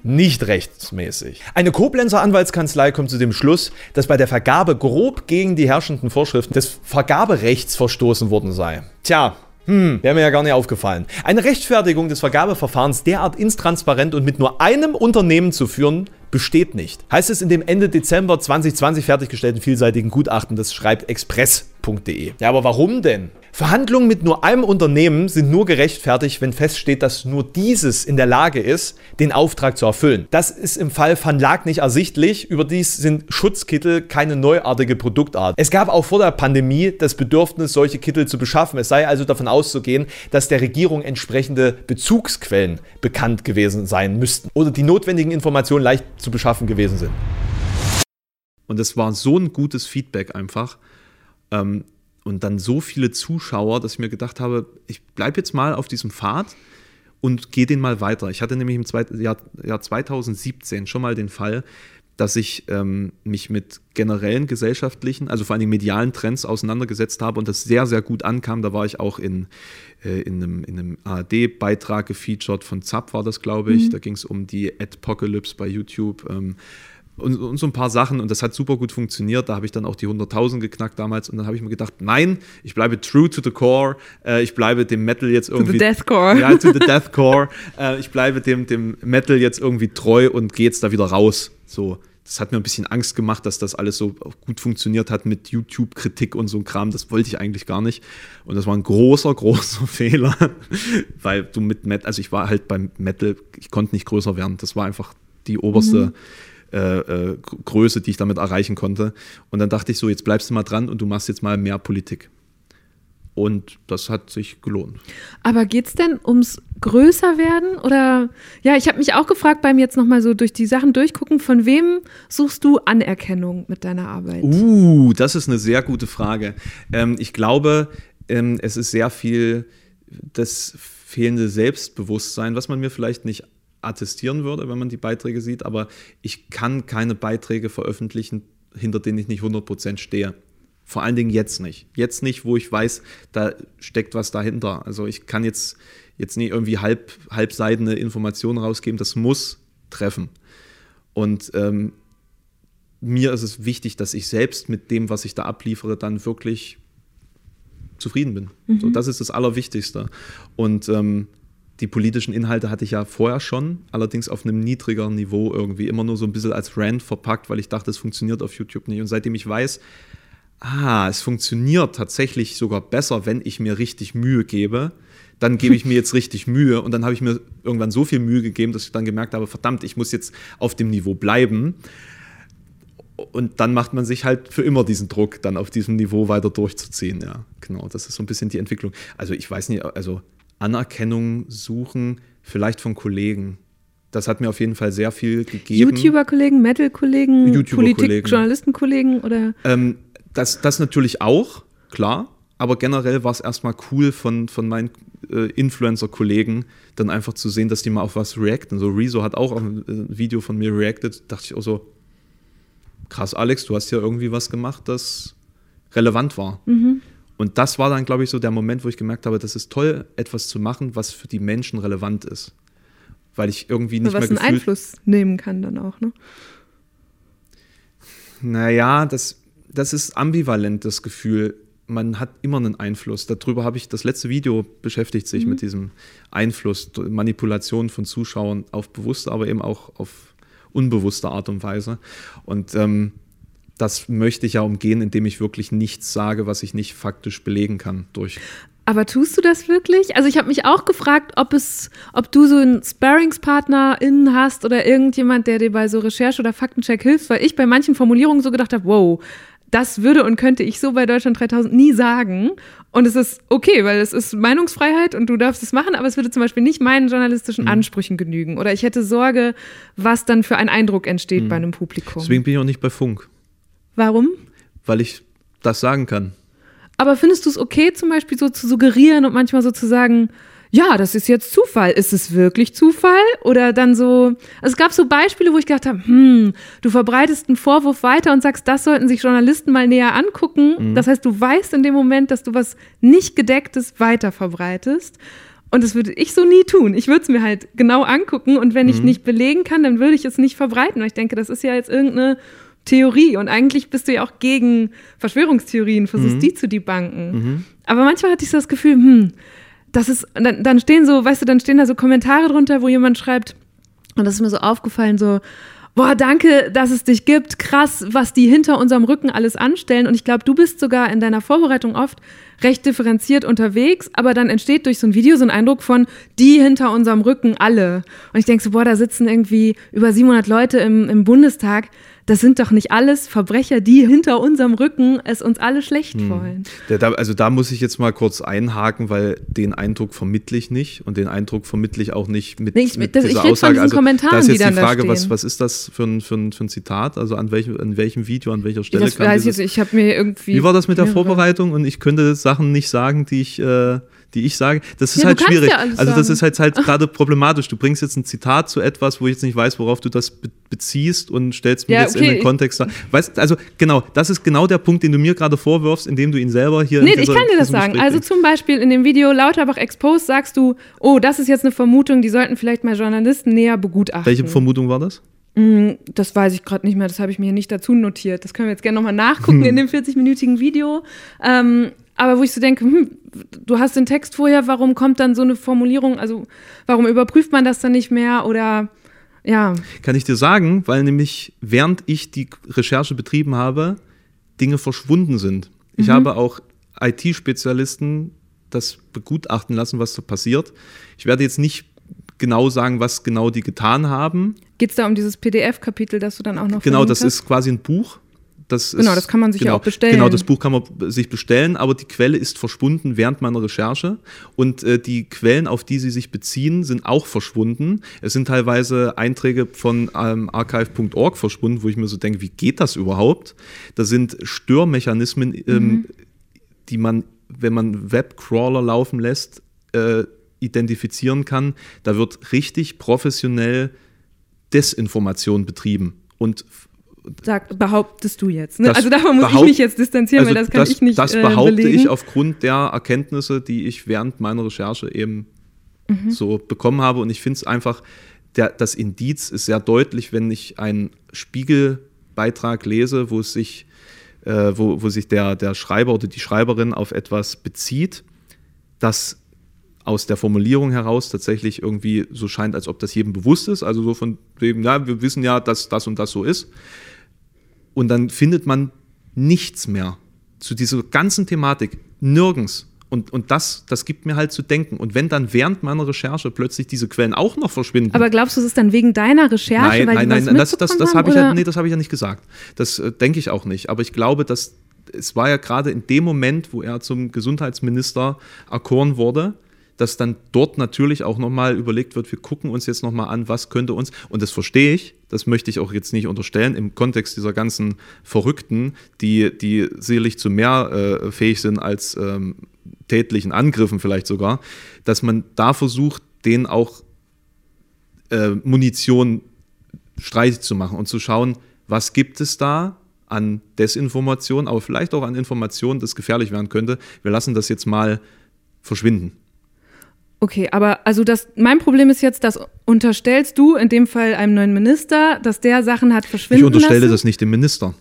nicht rechtsmäßig. Eine Koblenzer Anwaltskanzlei kommt zu dem Schluss, dass bei der Vergabe grob gegen die herrschenden Vorschriften des Vergaberechts verstoßen worden sei. Tja, hm, wäre mir ja gar nicht aufgefallen. Eine Rechtfertigung des Vergabeverfahrens derart intransparent und mit nur einem Unternehmen zu führen, besteht nicht. Heißt es in dem Ende Dezember 2020 fertiggestellten vielseitigen Gutachten, das schreibt express.de. Ja, aber warum denn? Verhandlungen mit nur einem Unternehmen sind nur gerechtfertigt, wenn feststeht, dass nur dieses in der Lage ist, den Auftrag zu erfüllen. Das ist im Fall Van Laak nicht ersichtlich. Überdies sind Schutzkittel keine neuartige Produktart. Es gab auch vor der Pandemie das Bedürfnis, solche Kittel zu beschaffen. Es sei also davon auszugehen, dass der Regierung entsprechende Bezugsquellen bekannt gewesen sein müssten oder die notwendigen Informationen leicht zu beschaffen gewesen sind. Und es war so ein gutes Feedback einfach. Ähm, und dann so viele Zuschauer, dass ich mir gedacht habe, ich bleibe jetzt mal auf diesem Pfad und gehe den mal weiter. Ich hatte nämlich im Jahr, Jahr 2017 schon mal den Fall, dass ich ähm, mich mit generellen gesellschaftlichen, also vor allem medialen Trends auseinandergesetzt habe und das sehr, sehr gut ankam. Da war ich auch in, äh, in einem, in einem ARD-Beitrag gefeatured, von Zapp war das, glaube ich. Da ging es um die Adpocalypse bei YouTube. Ähm, und, und so ein paar Sachen und das hat super gut funktioniert. Da habe ich dann auch die 100.000 geknackt damals und dann habe ich mir gedacht, nein, ich bleibe true to the core, äh, ich bleibe dem Metal jetzt irgendwie. Deathcore. Ja, to the Deathcore. äh, ich bleibe dem, dem Metal jetzt irgendwie treu und gehe jetzt da wieder raus. So. Das hat mir ein bisschen Angst gemacht, dass das alles so gut funktioniert hat mit YouTube-Kritik und so ein Kram. Das wollte ich eigentlich gar nicht. Und das war ein großer, großer Fehler, weil du mit Metal, also ich war halt beim Metal, ich konnte nicht größer werden. Das war einfach die oberste. Mhm äh, äh, Größe, die ich damit erreichen konnte. Und dann dachte ich so, jetzt bleibst du mal dran und du machst jetzt mal mehr Politik. Und das hat sich gelohnt. Aber geht's denn ums größer werden oder ja, ich habe mich auch gefragt beim jetzt noch mal so durch die Sachen durchgucken, von wem suchst du Anerkennung mit deiner Arbeit? Uh, das ist eine sehr gute Frage. Ähm, ich glaube, ähm, es ist sehr viel das fehlende Selbstbewusstsein, was man mir vielleicht nicht attestieren würde, wenn man die Beiträge sieht, aber ich kann keine Beiträge veröffentlichen, hinter denen ich nicht 100% stehe. Vor allen Dingen jetzt nicht. Jetzt nicht, wo ich weiß, da steckt was dahinter. Also ich kann jetzt, jetzt nicht irgendwie halb, halbseidene Informationen rausgeben, das muss treffen. Und ähm, mir ist es wichtig, dass ich selbst mit dem, was ich da abliefere, dann wirklich zufrieden bin. Mhm. So, das ist das Allerwichtigste. Und ähm, die politischen Inhalte hatte ich ja vorher schon, allerdings auf einem niedrigeren Niveau irgendwie, immer nur so ein bisschen als Rant verpackt, weil ich dachte, es funktioniert auf YouTube nicht. Und seitdem ich weiß, ah, es funktioniert tatsächlich sogar besser, wenn ich mir richtig Mühe gebe, dann gebe ich mir jetzt richtig Mühe und dann habe ich mir irgendwann so viel Mühe gegeben, dass ich dann gemerkt habe, verdammt, ich muss jetzt auf dem Niveau bleiben. Und dann macht man sich halt für immer diesen Druck, dann auf diesem Niveau weiter durchzuziehen. Ja, genau. Das ist so ein bisschen die Entwicklung. Also ich weiß nicht, also Anerkennung suchen, vielleicht von Kollegen. Das hat mir auf jeden Fall sehr viel gegeben. YouTuber-Kollegen, Metal-Kollegen, YouTuber Politik, Journalisten-Kollegen oder? Ähm, das, das natürlich auch, klar. Aber generell war es erstmal cool, von, von meinen äh, Influencer-Kollegen, dann einfach zu sehen, dass die mal auf was reacten. So Rezo hat auch auf ein äh, Video von mir reacted, dachte ich auch so, krass, Alex, du hast ja irgendwie was gemacht, das relevant war. Und das war dann, glaube ich, so der Moment, wo ich gemerkt habe, das ist toll, etwas zu machen, was für die Menschen relevant ist. Weil ich irgendwie nicht was mehr einen gefühlt Einfluss nehmen kann dann auch, ne? Naja, das, das ist ambivalent, das Gefühl. Man hat immer einen Einfluss. Darüber habe ich, das letzte Video beschäftigt sich mit diesem Einfluss, Manipulation von Zuschauern auf bewusste, aber eben auch auf unbewusste Art und Weise. Und ähm, das möchte ich ja umgehen, indem ich wirklich nichts sage, was ich nicht faktisch belegen kann durch Aber tust du das wirklich? Also ich habe mich auch gefragt, ob es, ob du so einen Sparringspartner*innen hast oder irgendjemand, der dir bei so Recherche oder Faktencheck hilft, weil ich bei manchen Formulierungen so gedacht habe, wow, das würde und könnte ich so bei Deutschland 3000 nie sagen. Und es ist okay, weil es ist Meinungsfreiheit und du darfst es machen, aber es würde zum Beispiel nicht meinen journalistischen Ansprüchen genügen. Oder ich hätte Sorge, was dann für ein Eindruck entsteht bei einem Publikum. Deswegen bin ich auch nicht bei Funk, Warum? weil ich das sagen kann. Aber findest du es okay, zum Beispiel so zu suggerieren und manchmal so zu sagen, ja, das ist jetzt Zufall. Ist es wirklich Zufall? Oder dann so, also es gab so Beispiele, wo ich gedacht habe, hm, du verbreitest einen Vorwurf weiter und sagst, das sollten sich Journalisten mal näher angucken. Das heißt, du weißt in dem Moment, dass du was nicht gedecktes weiter verbreitest. Und das würde ich so nie tun. Ich würde es mir halt genau angucken und wenn ich nicht belegen kann, dann würde ich es nicht verbreiten. Weil ich denke, das ist ja jetzt irgendeine Theorie und eigentlich bist du ja auch gegen Verschwörungstheorien, versuchst die zu debunken. Aber manchmal hatte ich so das Gefühl, hm, das ist, dann, dann stehen so, weißt du, dann stehen da so Kommentare drunter, wo jemand schreibt, und das ist mir so aufgefallen, so, boah, danke, dass es dich gibt, krass, was die hinter unserem Rücken alles anstellen. Und ich glaube, du bist sogar in deiner Vorbereitung oft recht differenziert unterwegs, aber dann entsteht durch so ein Video so ein Eindruck von die hinter unserem Rücken alle. Und ich denke so, boah, da sitzen irgendwie über 700 Leute im, im Bundestag. Das sind doch nicht alles Verbrecher, die hinter unserem Rücken es uns alle schlecht Hm. wollen. Also da muss ich jetzt mal kurz einhaken, weil den Eindruck vermittle ich nicht und den Eindruck vermittle ich auch nicht mit, Nee, ich- mit das- ich dieser von Aussage. diesen Also Kommentaren, da ist die jetzt die da Frage, was, was ist das für ein, für ein, für ein Zitat? Also an welchem, an welchem Video, an welcher Stelle Das kam weiß ich dieses, jetzt, ich habe mir irgendwie. Wie war das mit der Vorbereitung? Und ich könnte Sachen nicht sagen, die ich, äh, die ich sage. Das ist Ja, halt schwierig. ja also das ist halt, halt gerade problematisch. Du bringst jetzt ein Zitat zu etwas, wo ich jetzt nicht weiß, worauf du das be beziehst und stellst mir Ja, jetzt in okay. den Kontext. da. Weißt, also genau, das ist genau der Punkt, den du mir gerade vorwirfst, indem du ihn selber hier. Nee, in ich dieser- kann dir das sagen. Gespräch Also zum Beispiel in dem Video Lauterbach Exposed sagst du, oh, das ist jetzt eine Vermutung, die sollten vielleicht mal Journalisten näher begutachten. Welche Vermutung war das? Das weiß ich gerade nicht mehr, das habe ich mir hier nicht dazu notiert. Das können wir jetzt gerne nochmal nachgucken in dem 40-minütigen Video. Ähm, aber wo ich so denke, hm, du hast den Text vorher, warum kommt dann so eine Formulierung, also warum überprüft man das dann nicht mehr oder ja, Kann ich dir sagen, weil nämlich während ich die Recherche betrieben habe, Dinge verschwunden sind. Ich Mhm. habe auch IT-Spezialisten das begutachten lassen, was da passiert. Ich werde jetzt nicht genau sagen, was genau die getan haben. geht es da um dieses PDF-Kapitel, das du dann auch noch Genau, das hast? ist quasi ein Buch. Das Genau, ist, das kann man sich ja genau, auch bestellen. Genau, das Buch kann man sich bestellen, aber die Quelle ist verschwunden während meiner Recherche. Und äh, die Quellen, auf die sie sich beziehen, sind auch verschwunden. Es sind teilweise Einträge von ähm, archive.org verschwunden, wo ich mir so denke, wie geht das überhaupt? Da sind Störmechanismen, ähm, Mhm. die man, wenn man Webcrawler laufen lässt, äh, identifizieren kann. Da wird richtig professionell Desinformation betrieben. Und Sag, behauptest du jetzt. Ne? Das also davon muss ich mich jetzt distanzieren, weil das kann ich nicht Das äh, behaupte belegen. ich aufgrund der Erkenntnisse, die ich während meiner Recherche eben Mhm. so bekommen habe. Und ich finde es einfach, der, das Indiz ist sehr deutlich, wenn ich einen Spiegelbeitrag lese, wo es sich, äh, wo, wo sich der, der Schreiber oder die Schreiberin auf etwas bezieht, das aus der Formulierung heraus tatsächlich irgendwie so scheint, als ob das jedem bewusst ist. Also so von dem, ja, wir wissen ja, dass das und das so ist. Und dann findet man nichts mehr zu dieser ganzen Thematik. Nirgends. Und, und das, das gibt mir halt zu denken. Und wenn dann während meiner Recherche plötzlich diese Quellen auch noch verschwinden. Aber glaubst du, es ist dann wegen deiner Recherche, nein, weil nein, nein, was das, das, das habe ich ja, nee, das habe ich ja nicht gesagt. Das äh, denke ich auch nicht. Aber ich glaube, dass es war ja gerade in dem Moment, wo er zum Gesundheitsminister erkoren wurde, dass dann dort natürlich auch nochmal überlegt wird, wir gucken uns jetzt nochmal an, was könnte uns, und das verstehe ich, das möchte ich auch jetzt nicht unterstellen, im Kontext dieser ganzen Verrückten, die, die sicherlich zu mehr äh, fähig sind als ähm, tätlichen Angriffen vielleicht sogar, dass man da versucht, denen auch äh, Munition streitig zu machen und zu schauen, was gibt es da an Desinformation, aber vielleicht auch an Informationen, das gefährlich werden könnte. Wir lassen das jetzt mal verschwinden. Okay, aber also das, mein Problem ist jetzt, das unterstellst du in dem Fall einem neuen Minister, dass der Sachen hat verschwinden Ich unterstelle lassen? das nicht dem Minister.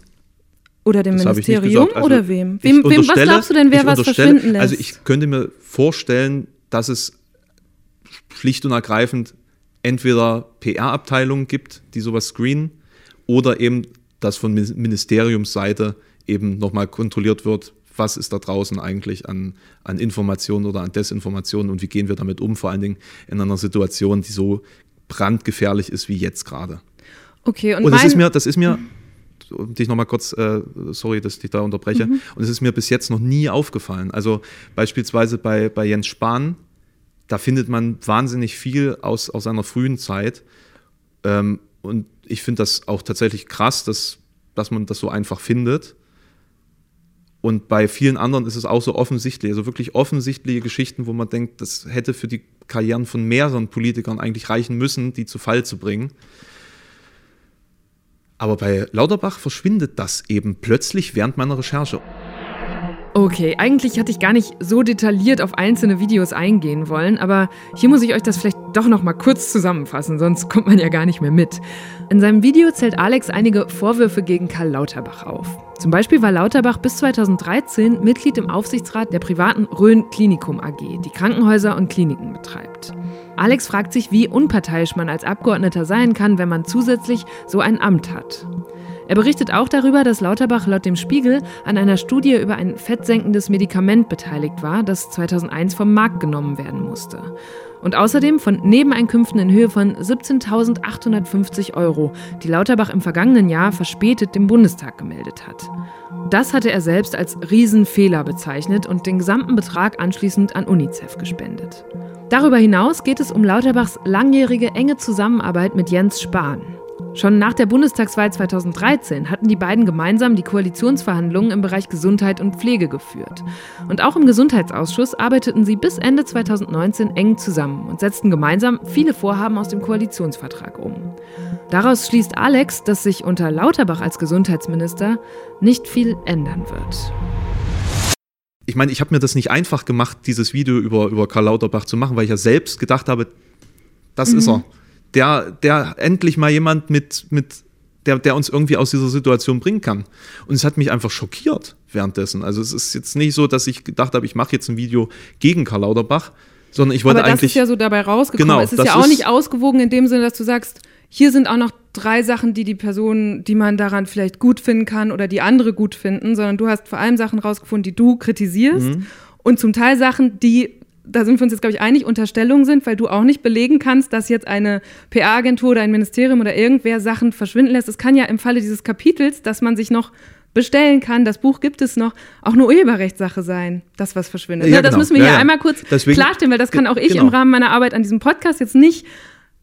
Oder dem Das Ministerium. Also, oder wem? Wem, wem was glaubst du denn, wer was verschwinden lässt? Also ich könnte mir vorstellen, dass es schlicht und ergreifend entweder PR-Abteilungen gibt, die sowas screenen, oder eben, dass von Min- Ministeriumsseite eben nochmal kontrolliert wird, was ist da draußen eigentlich an, an Informationen oder an Desinformationen und wie gehen wir damit um, vor allen Dingen in einer Situation, die so brandgefährlich ist wie jetzt gerade. okay, und, Und das ist mir, das ist mir, um dich nochmal kurz, äh, sorry, dass ich dich da unterbreche, Mhm. und es ist mir bis jetzt noch nie aufgefallen. Also beispielsweise bei, bei Jens Spahn, da findet man wahnsinnig viel aus, aus seiner frühen Zeit. Ähm, und ich finde das auch tatsächlich krass, dass, dass man das so einfach findet. Und bei vielen anderen ist es auch so offensichtlich, also wirklich offensichtliche Geschichten, wo man denkt, das hätte für die Karrieren von mehreren Politikern eigentlich reichen müssen, die zu Fall zu bringen. Aber bei Lauterbach verschwindet das eben plötzlich während meiner Recherche. Okay, eigentlich hatte ich gar nicht so detailliert auf einzelne Videos eingehen wollen, aber hier muss ich euch das vielleicht doch noch mal kurz zusammenfassen, sonst kommt man ja gar nicht mehr mit. In seinem Video zählt Alex einige Vorwürfe gegen Karl Lauterbach auf. Zum Beispiel war Lauterbach bis 2013 Mitglied im Aufsichtsrat der privaten Rhön Klinikum AG, die Krankenhäuser und Kliniken betreibt. Alex fragt sich, wie unparteiisch man als Abgeordneter sein kann, wenn man zusätzlich so ein Amt hat. Er berichtet auch darüber, dass Lauterbach laut dem Spiegel an einer Studie über ein fettsenkendes Medikament beteiligt war, das 2001 vom Markt genommen werden musste. Und außerdem von Nebeneinkünften in Höhe von 17.850 Euro, die Lauterbach im vergangenen Jahr verspätet dem Bundestag gemeldet hat. Das hatte er selbst als Riesenfehler bezeichnet und den gesamten Betrag anschließend an UNICEF gespendet. Darüber hinaus geht es um Lauterbachs langjährige enge Zusammenarbeit mit Jens Spahn. Schon nach der Bundestagswahl 2013 hatten die beiden gemeinsam die Koalitionsverhandlungen im Bereich Gesundheit und Pflege geführt. Und auch im Gesundheitsausschuss arbeiteten sie bis Ende 2019 eng zusammen und setzten gemeinsam viele Vorhaben aus dem Koalitionsvertrag um. Daraus schließt Alex, dass sich unter Lauterbach als Gesundheitsminister nicht viel ändern wird. Ich meine, ich habe mir das nicht einfach gemacht, dieses Video über, über Karl Lauterbach zu machen, weil ich ja selbst gedacht habe, das ist er. Der, der endlich mal jemand mit, mit der, der uns irgendwie aus dieser Situation bringen kann. Und es hat mich einfach schockiert währenddessen. Also es ist jetzt nicht so, dass ich gedacht habe, ich mache jetzt ein Video gegen Karl Lauterbach, sondern ich wollte Aber das eigentlich. ist ja so dabei rausgekommen. Genau, es ist das ja auch ist- nicht ausgewogen in dem Sinne, dass du sagst, hier sind auch noch drei Sachen, die die Person, die man daran vielleicht gut finden kann oder die andere gut finden, sondern du hast vor allem Sachen rausgefunden, die du kritisierst Mhm. und zum Teil Sachen, die da sind wir uns jetzt, glaube ich, einig, Unterstellungen sind, weil du auch nicht belegen kannst, dass jetzt eine PR-Agentur oder ein Ministerium oder irgendwer Sachen verschwinden lässt. Es kann ja im Falle dieses Kapitels, dass man sich noch bestellen kann, das Buch gibt es noch, auch eine Urheberrechtssache sein, das was verschwindet. Ja, Ne, das genau. müssen wir Ja, hier ja. einmal kurz Deswegen- klarstellen, weil das kann auch ich Genau. im Rahmen meiner Arbeit an diesem Podcast jetzt nicht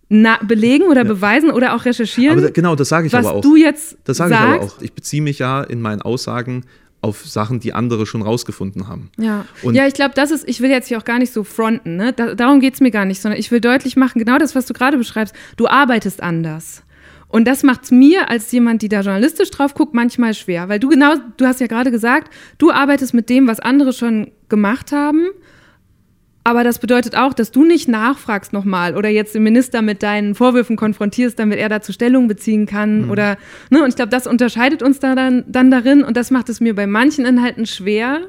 na belegen oder beweisen oder auch recherchieren. aber genau, das sage ich was aber auch. du jetzt Das sage ich aber auch. Ich beziehe mich ja in meinen Aussagen auf Sachen, die andere schon rausgefunden haben. Ja, Und- ja ich glaube, das ist, ich will jetzt hier auch gar nicht so fronten, ne? Da, darum geht es mir gar nicht, sondern ich will deutlich machen, genau das, was du gerade beschreibst, du arbeitest anders. Und das macht es mir als jemand, die da journalistisch drauf guckt, manchmal schwer. Weil du genau, du hast ja gerade gesagt, du arbeitest mit dem, was andere schon gemacht haben. Aber das bedeutet auch, dass du nicht nachfragst nochmal oder jetzt den Minister mit deinen Vorwürfen konfrontierst, damit er dazu Stellung beziehen kann. Mhm. Oder, ne, und ich glaube, das unterscheidet uns da dann, dann darin und das macht es mir bei manchen Inhalten schwer,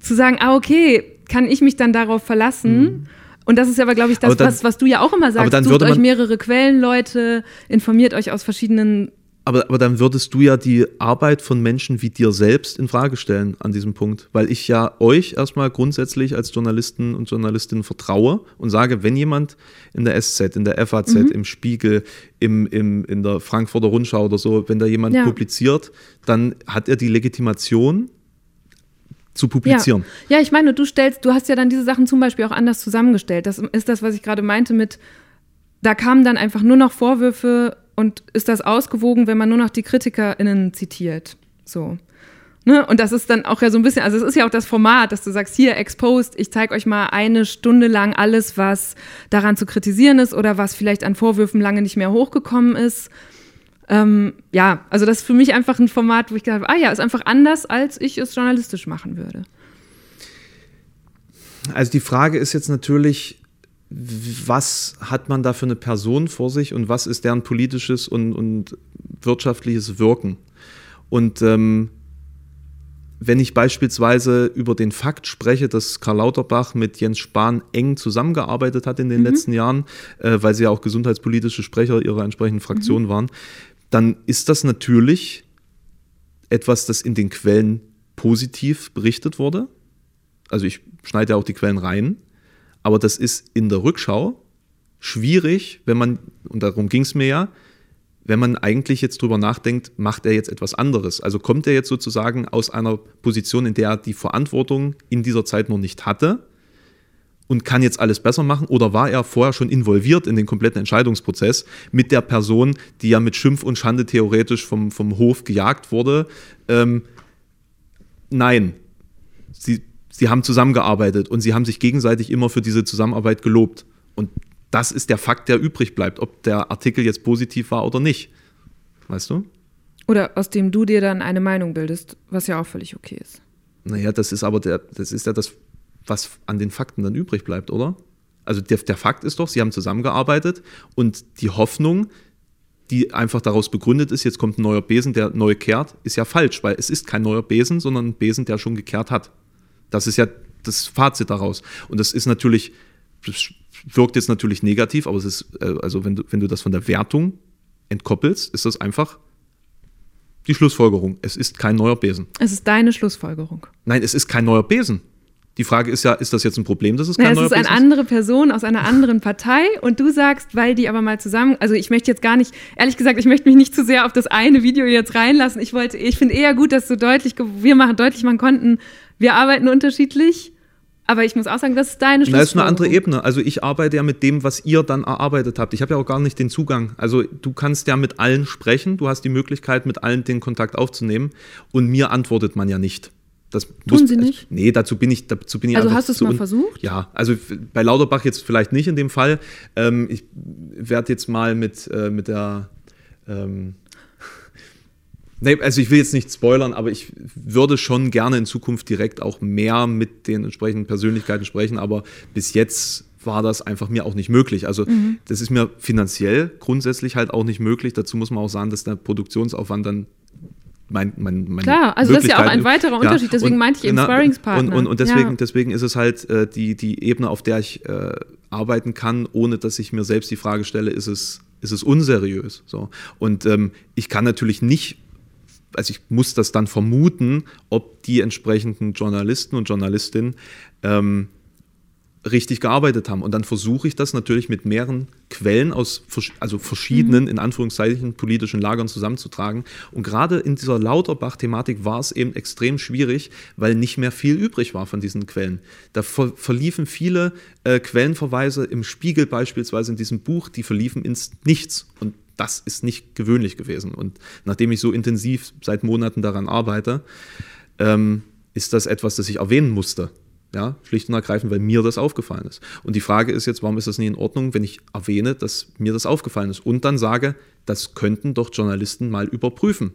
zu sagen, ah, okay, kann ich mich dann darauf verlassen? Und das ist aber, glaube ich, das, Mhm. Aber dann- was, was du ja auch immer sagst. dann Sucht würde euch mehrere Quellen, Leute, informiert euch aus verschiedenen. Aber, aber dann würdest du ja die Arbeit von Menschen wie dir selbst in Frage stellen an diesem Punkt, weil ich ja euch erstmal grundsätzlich als Journalisten und Journalistinnen vertraue und sage, wenn jemand in der SZ, in der FAZ, Mhm. im Spiegel, im, im, in der Frankfurter Rundschau oder so, wenn da jemand Ja. publiziert, dann hat er die Legitimation zu Ja. publizieren. ja, ich meine, du stellst, du hast ja dann diese Sachen zum Beispiel auch anders zusammengestellt. Das ist das, was ich gerade meinte mit, da kamen dann einfach nur noch Vorwürfe und ist das ausgewogen, wenn man nur noch die KritikerInnen zitiert. So. Ne? Und das ist dann auch ja so ein bisschen, also es ist ja auch das Format, dass du sagst, hier, exposed, ich zeige euch mal eine Stunde lang alles, was daran zu kritisieren ist oder was vielleicht an Vorwürfen lange nicht mehr hochgekommen ist. Ähm, ja, also das ist für mich einfach ein Format, wo ich gedacht ah ja, ist einfach anders, als ich es journalistisch machen würde. Also die Frage ist jetzt natürlich, was hat man da für eine Person vor sich und was ist deren politisches und, und wirtschaftliches Wirken? Und ähm, wenn ich beispielsweise über den Fakt spreche, dass Karl Lauterbach mit Jens Spahn eng zusammengearbeitet hat in den mhm. letzten Jahren, äh, weil sie ja auch gesundheitspolitische Sprecher ihrer entsprechenden Fraktion mhm. waren, dann ist das natürlich etwas, das in den Quellen positiv berichtet wurde. Also ich schneide ja auch die Quellen rein, aber das ist in der Rückschau schwierig, wenn man, und darum ging es mir ja, wenn man eigentlich jetzt drüber nachdenkt, macht er jetzt etwas anderes? Also kommt er jetzt sozusagen aus einer Position, in der er die Verantwortung in dieser Zeit noch nicht hatte und kann jetzt alles besser machen? Oder war er vorher schon involviert in den kompletten Entscheidungsprozess mit der Person, die ja mit Schimpf und Schande theoretisch vom, vom Hof gejagt wurde? Ähm, nein. Sie, sie haben zusammengearbeitet und sie haben sich gegenseitig immer für diese Zusammenarbeit gelobt. Und das ist der Fakt, der übrig bleibt, ob der Artikel jetzt positiv war oder nicht. Weißt du? Oder aus dem du dir dann eine Meinung bildest, was ja auch völlig okay ist. Naja, das ist aber der, das ist ja das, was an den Fakten dann übrig bleibt, oder? Also der, der Fakt ist doch, sie haben zusammengearbeitet und die Hoffnung, die einfach daraus begründet ist, jetzt kommt ein neuer Besen, der neu kehrt, ist ja falsch, weil es ist kein neuer Besen, sondern ein Besen, der schon gekehrt hat. Das ist ja das Fazit daraus. Und das ist natürlich, das wirkt jetzt natürlich negativ, aber es ist, äh, also wenn du, wenn du das von der Wertung entkoppelst, ist das einfach die Schlussfolgerung. Es ist kein neuer Besen. Es ist deine Schlussfolgerung. Nein, es ist kein neuer Besen. Die Frage ist ja, ist das jetzt ein Problem, dass es kein Na, neuer es ist eine andere Person aus einer anderen Partei und du sagst, weil die aber mal zusammen, also ich möchte jetzt gar nicht, ehrlich gesagt, ich möchte mich nicht zu sehr auf das eine Video jetzt reinlassen. Ich wollte, ich finde eher gut, dass du deutlich, wir machen deutlich machen konnten, wir arbeiten unterschiedlich aber ich muss auch sagen, das ist deine Schlussfolgerung. Das ist eine andere Ebene. Also ich arbeite ja mit dem, was ihr dann erarbeitet habt. Ich habe ja auch gar nicht den Zugang. Also du kannst ja mit allen sprechen, du hast die Möglichkeit, mit allen den Kontakt aufzunehmen und mir antwortet man ja nicht. Das Tun muss, Sie nicht? Nee, dazu bin ich, dazu bin ich Also hast du es mal versucht? Ja, also bei Lauterbach jetzt vielleicht nicht in dem Fall. Ähm, ich werde jetzt mal mit, äh, mit der ähm, Nee, also ich will jetzt nicht spoilern, aber ich würde schon gerne in Zukunft direkt auch mehr mit den entsprechenden Persönlichkeiten sprechen, aber bis jetzt war das einfach mir auch nicht möglich. Also Mhm. das ist mir finanziell grundsätzlich halt auch nicht möglich. Dazu muss man auch sagen, dass der Produktionsaufwand dann mein, mein, mein Klar, also das ist ja auch ein weiterer Unterschied, deswegen meinte ich eben Sparringspartner. Und, und, und deswegen, Ja. deswegen ist es halt äh, die, die Ebene, auf der ich äh, arbeiten kann, ohne dass ich mir selbst die Frage stelle, ist es, ist es unseriös? So. Und ähm, ich kann natürlich nicht, also ich muss das dann vermuten, ob die entsprechenden Journalisten und Journalistinnen ähm, richtig gearbeitet haben. Und dann versuche ich das natürlich mit mehreren Quellen aus also verschiedenen, in Anführungszeichen, politischen Lagern zusammenzutragen. Und gerade in dieser Lauterbach-Thematik war es eben extrem schwierig, weil nicht mehr viel übrig war von diesen Quellen. Da ver verliefen viele äh, Quellenverweise im Spiegel beispielsweise in diesem Buch, die verliefen ins Nichts. Und das ist nicht gewöhnlich gewesen. Und nachdem ich so intensiv seit Monaten daran arbeite, ähm, ist das etwas, das ich erwähnen musste. Ja, schlicht und ergreifend, weil mir das aufgefallen ist. Und die Frage ist jetzt, warum ist das nicht in Ordnung, wenn ich erwähne, dass mir das aufgefallen ist und dann sage, das könnten doch Journalisten mal überprüfen.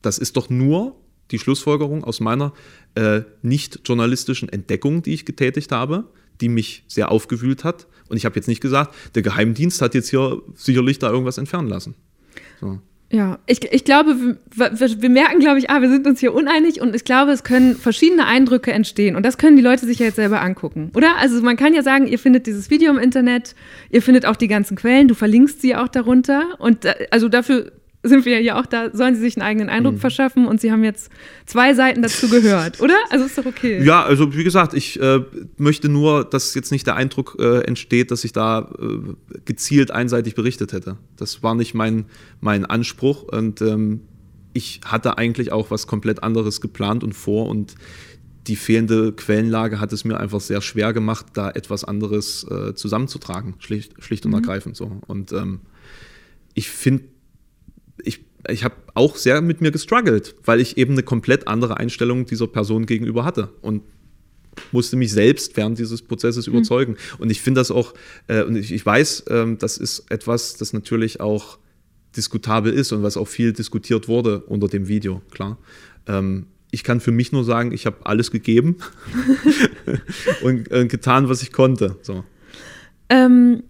Das ist doch nur die Schlussfolgerung aus meiner äh, nicht journalistischen Entdeckung, die ich getätigt habe, die mich sehr aufgewühlt hat. Und ich habe jetzt nicht gesagt, der Geheimdienst hat jetzt hier sicherlich da irgendwas entfernen lassen. So. Ja, ich, ich glaube, wir, wir, merken, glaube ich, ah, wir sind uns hier uneinig und ich glaube, es können verschiedene Eindrücke entstehen und das können die Leute sich ja jetzt selber angucken, oder? Also man kann ja sagen, ihr findet dieses Video im Internet, ihr findet auch die ganzen Quellen, du verlinkst sie auch darunter und da, also dafür sind wir ja auch da, sollen sie sich einen eigenen Eindruck Mhm. verschaffen und sie haben jetzt zwei Seiten dazu gehört, oder? Also ist doch okay. Ja, also wie gesagt, ich äh, möchte nur, dass jetzt nicht der Eindruck äh, entsteht, dass ich da äh, gezielt einseitig berichtet hätte. Das war nicht mein, mein Anspruch und ähm, ich hatte eigentlich auch was komplett anderes geplant und vor und die fehlende Quellenlage hat es mir einfach sehr schwer gemacht, da etwas anderes äh, zusammenzutragen, schlicht, schlicht und ergreifend so. Und ähm, ich finde, ich ich habe auch sehr mit mir gestruggelt, weil ich eben eine komplett andere Einstellung dieser Person gegenüber hatte und musste mich selbst während dieses Prozesses überzeugen. Und ich finde das auch, äh, und ich, ich weiß, ähm, das ist etwas, das natürlich auch diskutabel ist und was auch viel diskutiert wurde unter dem Video, klar. Ähm, ich kann für mich nur sagen, ich habe alles gegeben und äh, getan, was ich konnte. So. Ähm,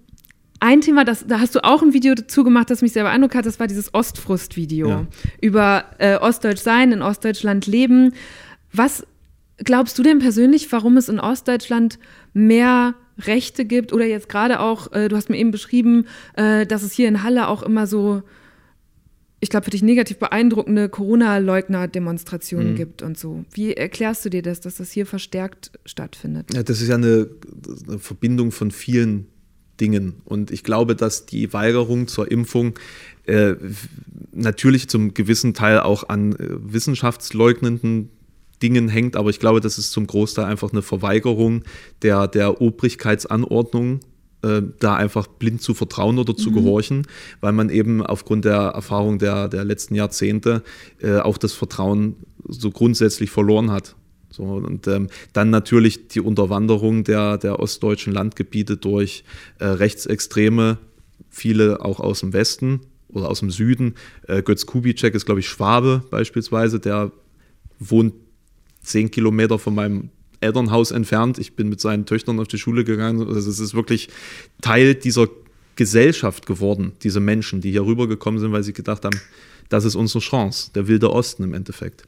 ein Thema, das, da hast du auch ein Video dazu gemacht, das mich sehr beeindruckt hat, das war dieses Ostfrust-Video Ja. über äh, Ostdeutsch sein, in Ostdeutschland leben. Was glaubst du denn persönlich, warum es in Ostdeutschland mehr Rechte gibt oder jetzt gerade auch, äh, du hast mir eben beschrieben, äh, dass es hier in Halle auch immer so, ich glaube, für dich negativ beeindruckende Corona-Leugner-Demonstrationen gibt und so. Wie erklärst du dir das, dass das hier verstärkt stattfindet? Ja, das ist ja eine, eine Verbindung von vielen Dingen. Und ich glaube, dass die Weigerung zur Impfung äh, natürlich zum gewissen Teil auch an äh, wissenschaftsleugnenden Dingen hängt, aber ich glaube, das ist zum Großteil einfach eine Verweigerung der, der Obrigkeitsanordnung, äh, da einfach blind zu vertrauen oder zu gehorchen, weil man eben aufgrund der Erfahrung der, der letzten Jahrzehnte äh, auch das Vertrauen so grundsätzlich verloren hat. So, und ähm, dann natürlich die Unterwanderung der, der ostdeutschen Landgebiete durch äh, Rechtsextreme, viele auch aus dem Westen oder aus dem Süden. Äh, Götz Kubitschek ist, glaube ich, Schwabe beispielsweise, der wohnt zehn Kilometer von meinem Elternhaus entfernt. Ich bin mit seinen Töchtern auf die Schule gegangen. Also es ist wirklich Teil dieser Gesellschaft geworden, diese Menschen, die hier rübergekommen sind, weil sie gedacht haben, das ist unsere Chance, der wilde Osten im Endeffekt.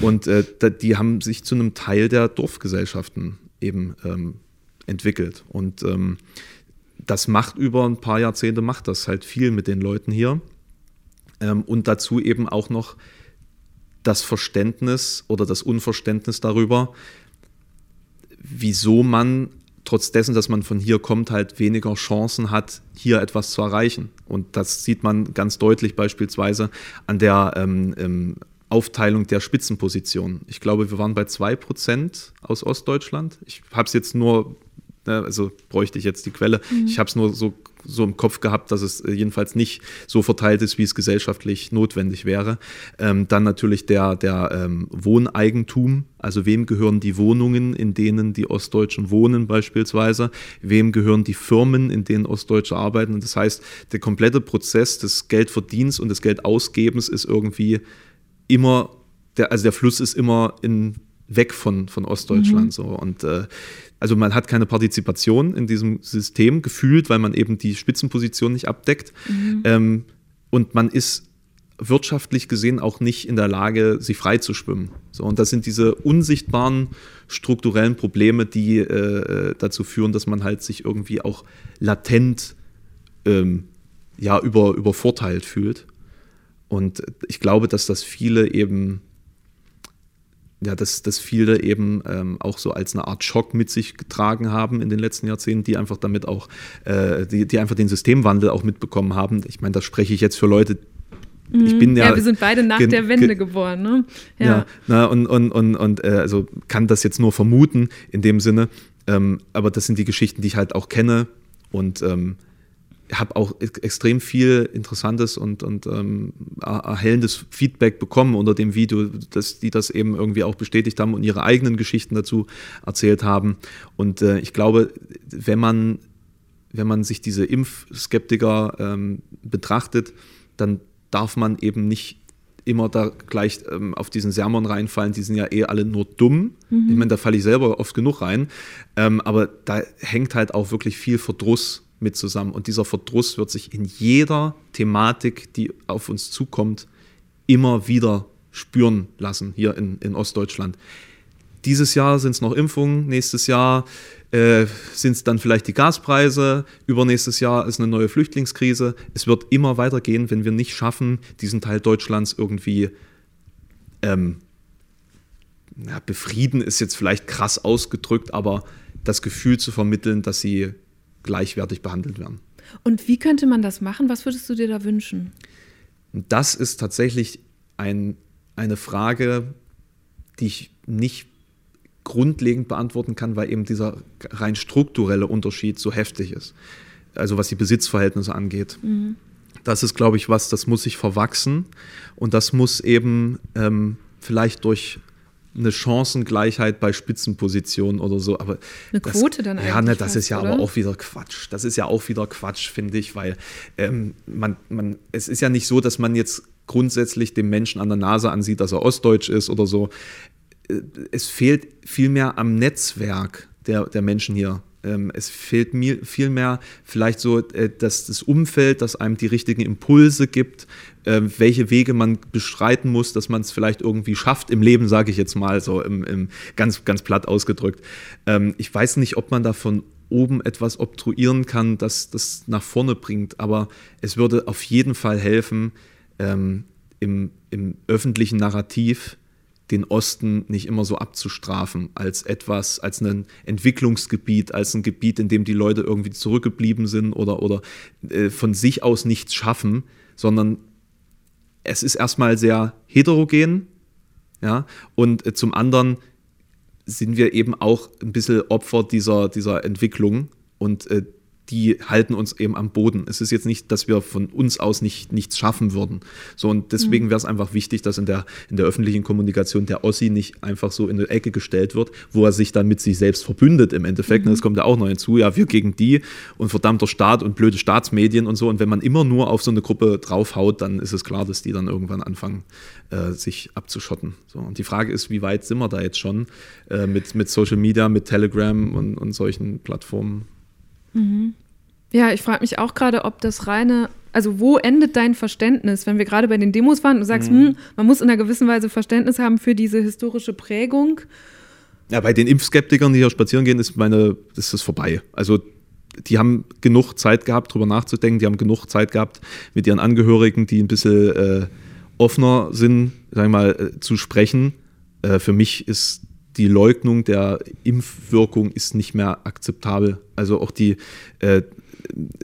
Und äh, die haben sich zu einem Teil der Dorfgesellschaften eben ähm, entwickelt. Und ähm, das macht über ein paar Jahrzehnte, macht das halt viel mit den Leuten hier. Ähm, und dazu eben auch noch das Verständnis oder das Unverständnis darüber, wieso man trotz dessen, dass man von hier kommt, halt weniger Chancen hat, hier etwas zu erreichen. Und das sieht man ganz deutlich beispielsweise an der ähm, ähm, Aufteilung der Spitzenpositionen. Ich glaube, wir waren bei 2% aus Ostdeutschland. Ich habe es jetzt nur, ne, also bräuchte ich jetzt die Quelle, ich habe es nur so, so im Kopf gehabt, dass es äh, jedenfalls nicht so verteilt ist, wie es gesellschaftlich notwendig wäre. Ähm, dann natürlich der, der ähm, Wohneigentum, also wem gehören die Wohnungen, in denen die Ostdeutschen wohnen beispielsweise, wem gehören die Firmen, in denen Ostdeutsche arbeiten. Und das heißt, der komplette Prozess des Geldverdienens und des Geldausgebens ist irgendwie immer, der, also der Fluss ist immer in, weg von, von Ostdeutschland. So. Und äh, also man hat keine Partizipation in diesem System gefühlt, weil man eben die Spitzenposition nicht abdeckt. Ähm, und man ist wirtschaftlich gesehen auch nicht in der Lage, sich frei zu schwimmen. So, und das sind diese unsichtbaren strukturellen Probleme, die äh, dazu führen, dass man halt sich irgendwie auch latent ähm, ja, über, übervorteilt fühlt. Und ich glaube, dass das viele eben, ja, dass, dass viele eben ähm, auch so als eine Art Schock mit sich getragen haben in den letzten Jahrzehnten, die einfach damit auch, äh, die, die einfach den Systemwandel auch mitbekommen haben. Ich meine, da spreche ich jetzt für Leute, ich bin ja. Ja, wir sind beide nach der Wende ge- geboren, ne? ja, na, und, und, und, und äh, also kann das jetzt nur vermuten in dem Sinne. Ähm, aber das sind die Geschichten, die ich halt auch kenne und ähm, habe auch ex- extrem viel interessantes und, und ähm, er- erhellendes Feedback bekommen unter dem Video, dass die das eben irgendwie auch bestätigt haben und ihre eigenen Geschichten dazu erzählt haben. Und äh, ich glaube, wenn man, wenn man sich diese Impfskeptiker ähm, betrachtet, dann darf man eben nicht immer da gleich ähm, auf diesen Sermon reinfallen, die sind ja eh alle nur dumm. Ich meine, da falle ich selber oft genug rein. Ähm, aber da hängt halt auch wirklich viel Verdruss mit zusammen. Und dieser Verdruss wird sich in jeder Thematik, die auf uns zukommt, immer wieder spüren lassen hier in, in Ostdeutschland. Dieses Jahr sind es noch Impfungen, nächstes Jahr äh, sind es dann vielleicht die Gaspreise, übernächstes Jahr ist eine neue Flüchtlingskrise. Es wird immer weitergehen, wenn wir nicht schaffen, diesen Teil Deutschlands irgendwie ähm, ja, befrieden ist jetzt vielleicht krass ausgedrückt, aber das Gefühl zu vermitteln, dass sie gleichwertig behandelt werden. Und wie könnte man das machen? Was würdest du dir da wünschen? Das ist tatsächlich ein, eine Frage, die ich nicht grundlegend beantworten kann, weil eben dieser rein strukturelle Unterschied so heftig ist. Also was die Besitzverhältnisse angeht. das ist, glaube ich, was, das muss sich verwachsen und das muss eben ähm, vielleicht durch eine Chancengleichheit bei Spitzenpositionen oder so. Aber eine Quote das, dann eigentlich. Ja, ne, das ist ja oder? aber auch wieder Quatsch. Das ist ja auch wieder Quatsch, finde ich, weil ähm, man, man, es ist ja nicht so, dass man jetzt grundsätzlich dem Menschen an der Nase ansieht, dass er ostdeutsch ist oder so. Äh, Es fehlt vielmehr am Netzwerk der, der Menschen hier. Ähm, Es fehlt mir vielmehr vielleicht so, äh, dass das Umfeld, das einem die richtigen Impulse gibt, äh, welche Wege man beschreiten muss, dass man es vielleicht irgendwie schafft im Leben, sage ich jetzt mal so im, im ganz, ganz platt ausgedrückt. Ähm, Ich weiß nicht, ob man da von oben etwas obtruieren kann, das das nach vorne bringt, aber es würde auf jeden Fall helfen, ähm, im, im öffentlichen Narrativ den Osten nicht immer so abzustrafen als etwas, als ein Entwicklungsgebiet, als ein Gebiet, in dem die Leute irgendwie zurückgeblieben sind oder, oder äh, von sich aus nichts schaffen, sondern es ist erstmal sehr heterogen, ja, und äh, zum anderen sind wir eben auch ein bisschen Opfer dieser, dieser Entwicklung und äh, die halten uns eben am Boden. Es ist jetzt nicht, dass wir von uns aus nicht, nichts schaffen würden. So, und deswegen wäre es einfach wichtig, dass in der, in der öffentlichen Kommunikation der Ossi nicht einfach so in eine Ecke gestellt wird, wo er sich dann mit sich selbst verbündet im Endeffekt. Und Das kommt ja auch noch hinzu, ja, wir gegen die und verdammter Staat und blöde Staatsmedien und so. Und wenn man immer nur auf so eine Gruppe draufhaut, dann ist es klar, dass die dann irgendwann anfangen, äh, sich abzuschotten. So, und die Frage ist, wie weit sind wir da jetzt schon äh, mit, mit Social Media, mit Telegram und, und solchen Plattformen? Ja, ich frage mich auch gerade, ob das reine, also wo endet dein Verständnis, wenn wir gerade bei den Demos waren und du sagst, hm, man muss in einer gewissen Weise Verständnis haben für diese historische Prägung. Ja, bei den Impfskeptikern, die hier spazieren gehen, ist meine, ist das vorbei. Also die haben genug Zeit gehabt, drüber nachzudenken, die haben genug Zeit gehabt, mit ihren Angehörigen, die ein bisschen äh, offener sind, sagen wir mal, äh, zu sprechen. Äh, für mich ist die Leugnung der Impfwirkung ist nicht mehr akzeptabel. Also auch die, äh,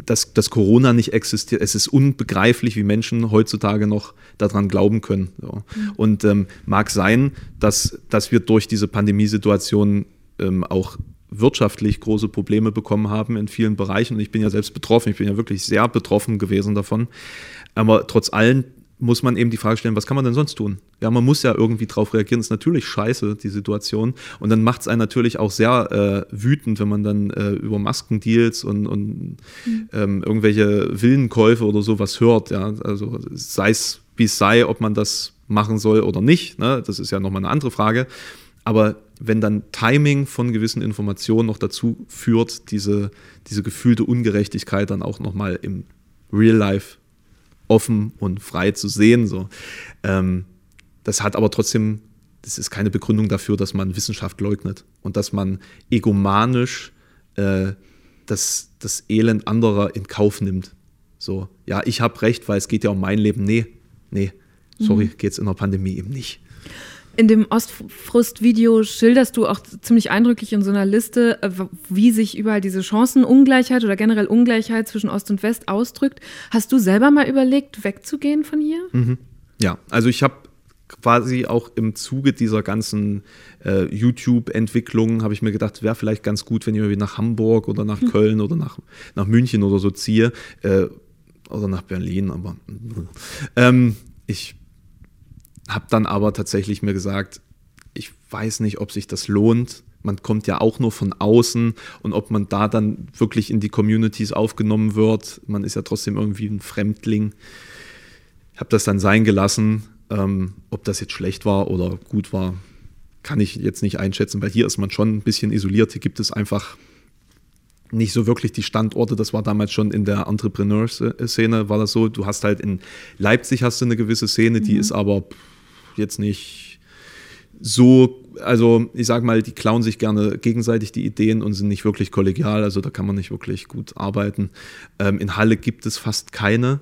dass, dass Corona nicht existiert. Es ist unbegreiflich, wie Menschen heutzutage noch daran glauben können. So. Und ähm, mag sein, dass, dass wir durch diese Pandemiesituation ähm, auch wirtschaftlich große Probleme bekommen haben in vielen Bereichen. Und ich bin ja selbst betroffen. Ich bin ja wirklich sehr betroffen gewesen davon. Aber trotz allem muss man eben die Frage stellen, was kann man denn sonst tun? Ja, man muss ja irgendwie drauf reagieren. Das ist natürlich scheiße, die Situation. Und dann macht es einen natürlich auch sehr äh, wütend, wenn man dann äh, über Maskendeals und, und ähm, irgendwelche Villenkäufe oder sowas hört. Ja? Also sei es wie es sei, ob man das machen soll oder nicht. Ne? Das ist ja nochmal eine andere Frage. Aber wenn dann Timing von gewissen Informationen noch dazu führt, diese, diese gefühlte Ungerechtigkeit dann auch nochmal im Real Life offen und frei zu sehen. So. Ähm, das hat aber trotzdem, das ist keine Begründung dafür, dass man Wissenschaft leugnet und dass man egomanisch äh, das, das Elend anderer in Kauf nimmt. So, ja, ich habe recht, weil es geht ja um mein Leben. Nee, nee, sorry, geht's in der Pandemie eben nicht. In dem Ostfrust-Video schilderst du auch ziemlich eindrücklich in so einer Liste, äh, wie sich überall diese Chancenungleichheit oder generell Ungleichheit zwischen Ost und West ausdrückt. Hast du selber mal überlegt, wegzugehen von hier? Ja, also ich habe quasi auch im Zuge dieser ganzen äh, YouTube-Entwicklung habe ich mir gedacht, wäre vielleicht ganz gut, wenn ich irgendwie nach Hamburg oder nach Köln oder nach, nach München oder so ziehe äh, oder nach Berlin, aber ähm, ich habe dann aber tatsächlich mir gesagt, ich weiß nicht, ob sich das lohnt. Man kommt ja auch nur von außen und ob man da dann wirklich in die Communities aufgenommen wird. Man ist ja trotzdem irgendwie ein Fremdling. Ich habe das dann sein gelassen. Ähm, ob das jetzt schlecht war oder gut war, kann ich jetzt nicht einschätzen, weil hier ist man schon ein bisschen isoliert. Hier gibt es einfach nicht so wirklich die Standorte. Das war damals schon in der Entrepreneur-Szene, war das so. Du hast halt in Leipzig hast du eine gewisse Szene, die ist aber jetzt nicht so, also ich sag mal, die klauen sich gerne gegenseitig die Ideen und sind nicht wirklich kollegial, also da kann man nicht wirklich gut arbeiten. Ähm, in Halle gibt es fast keine.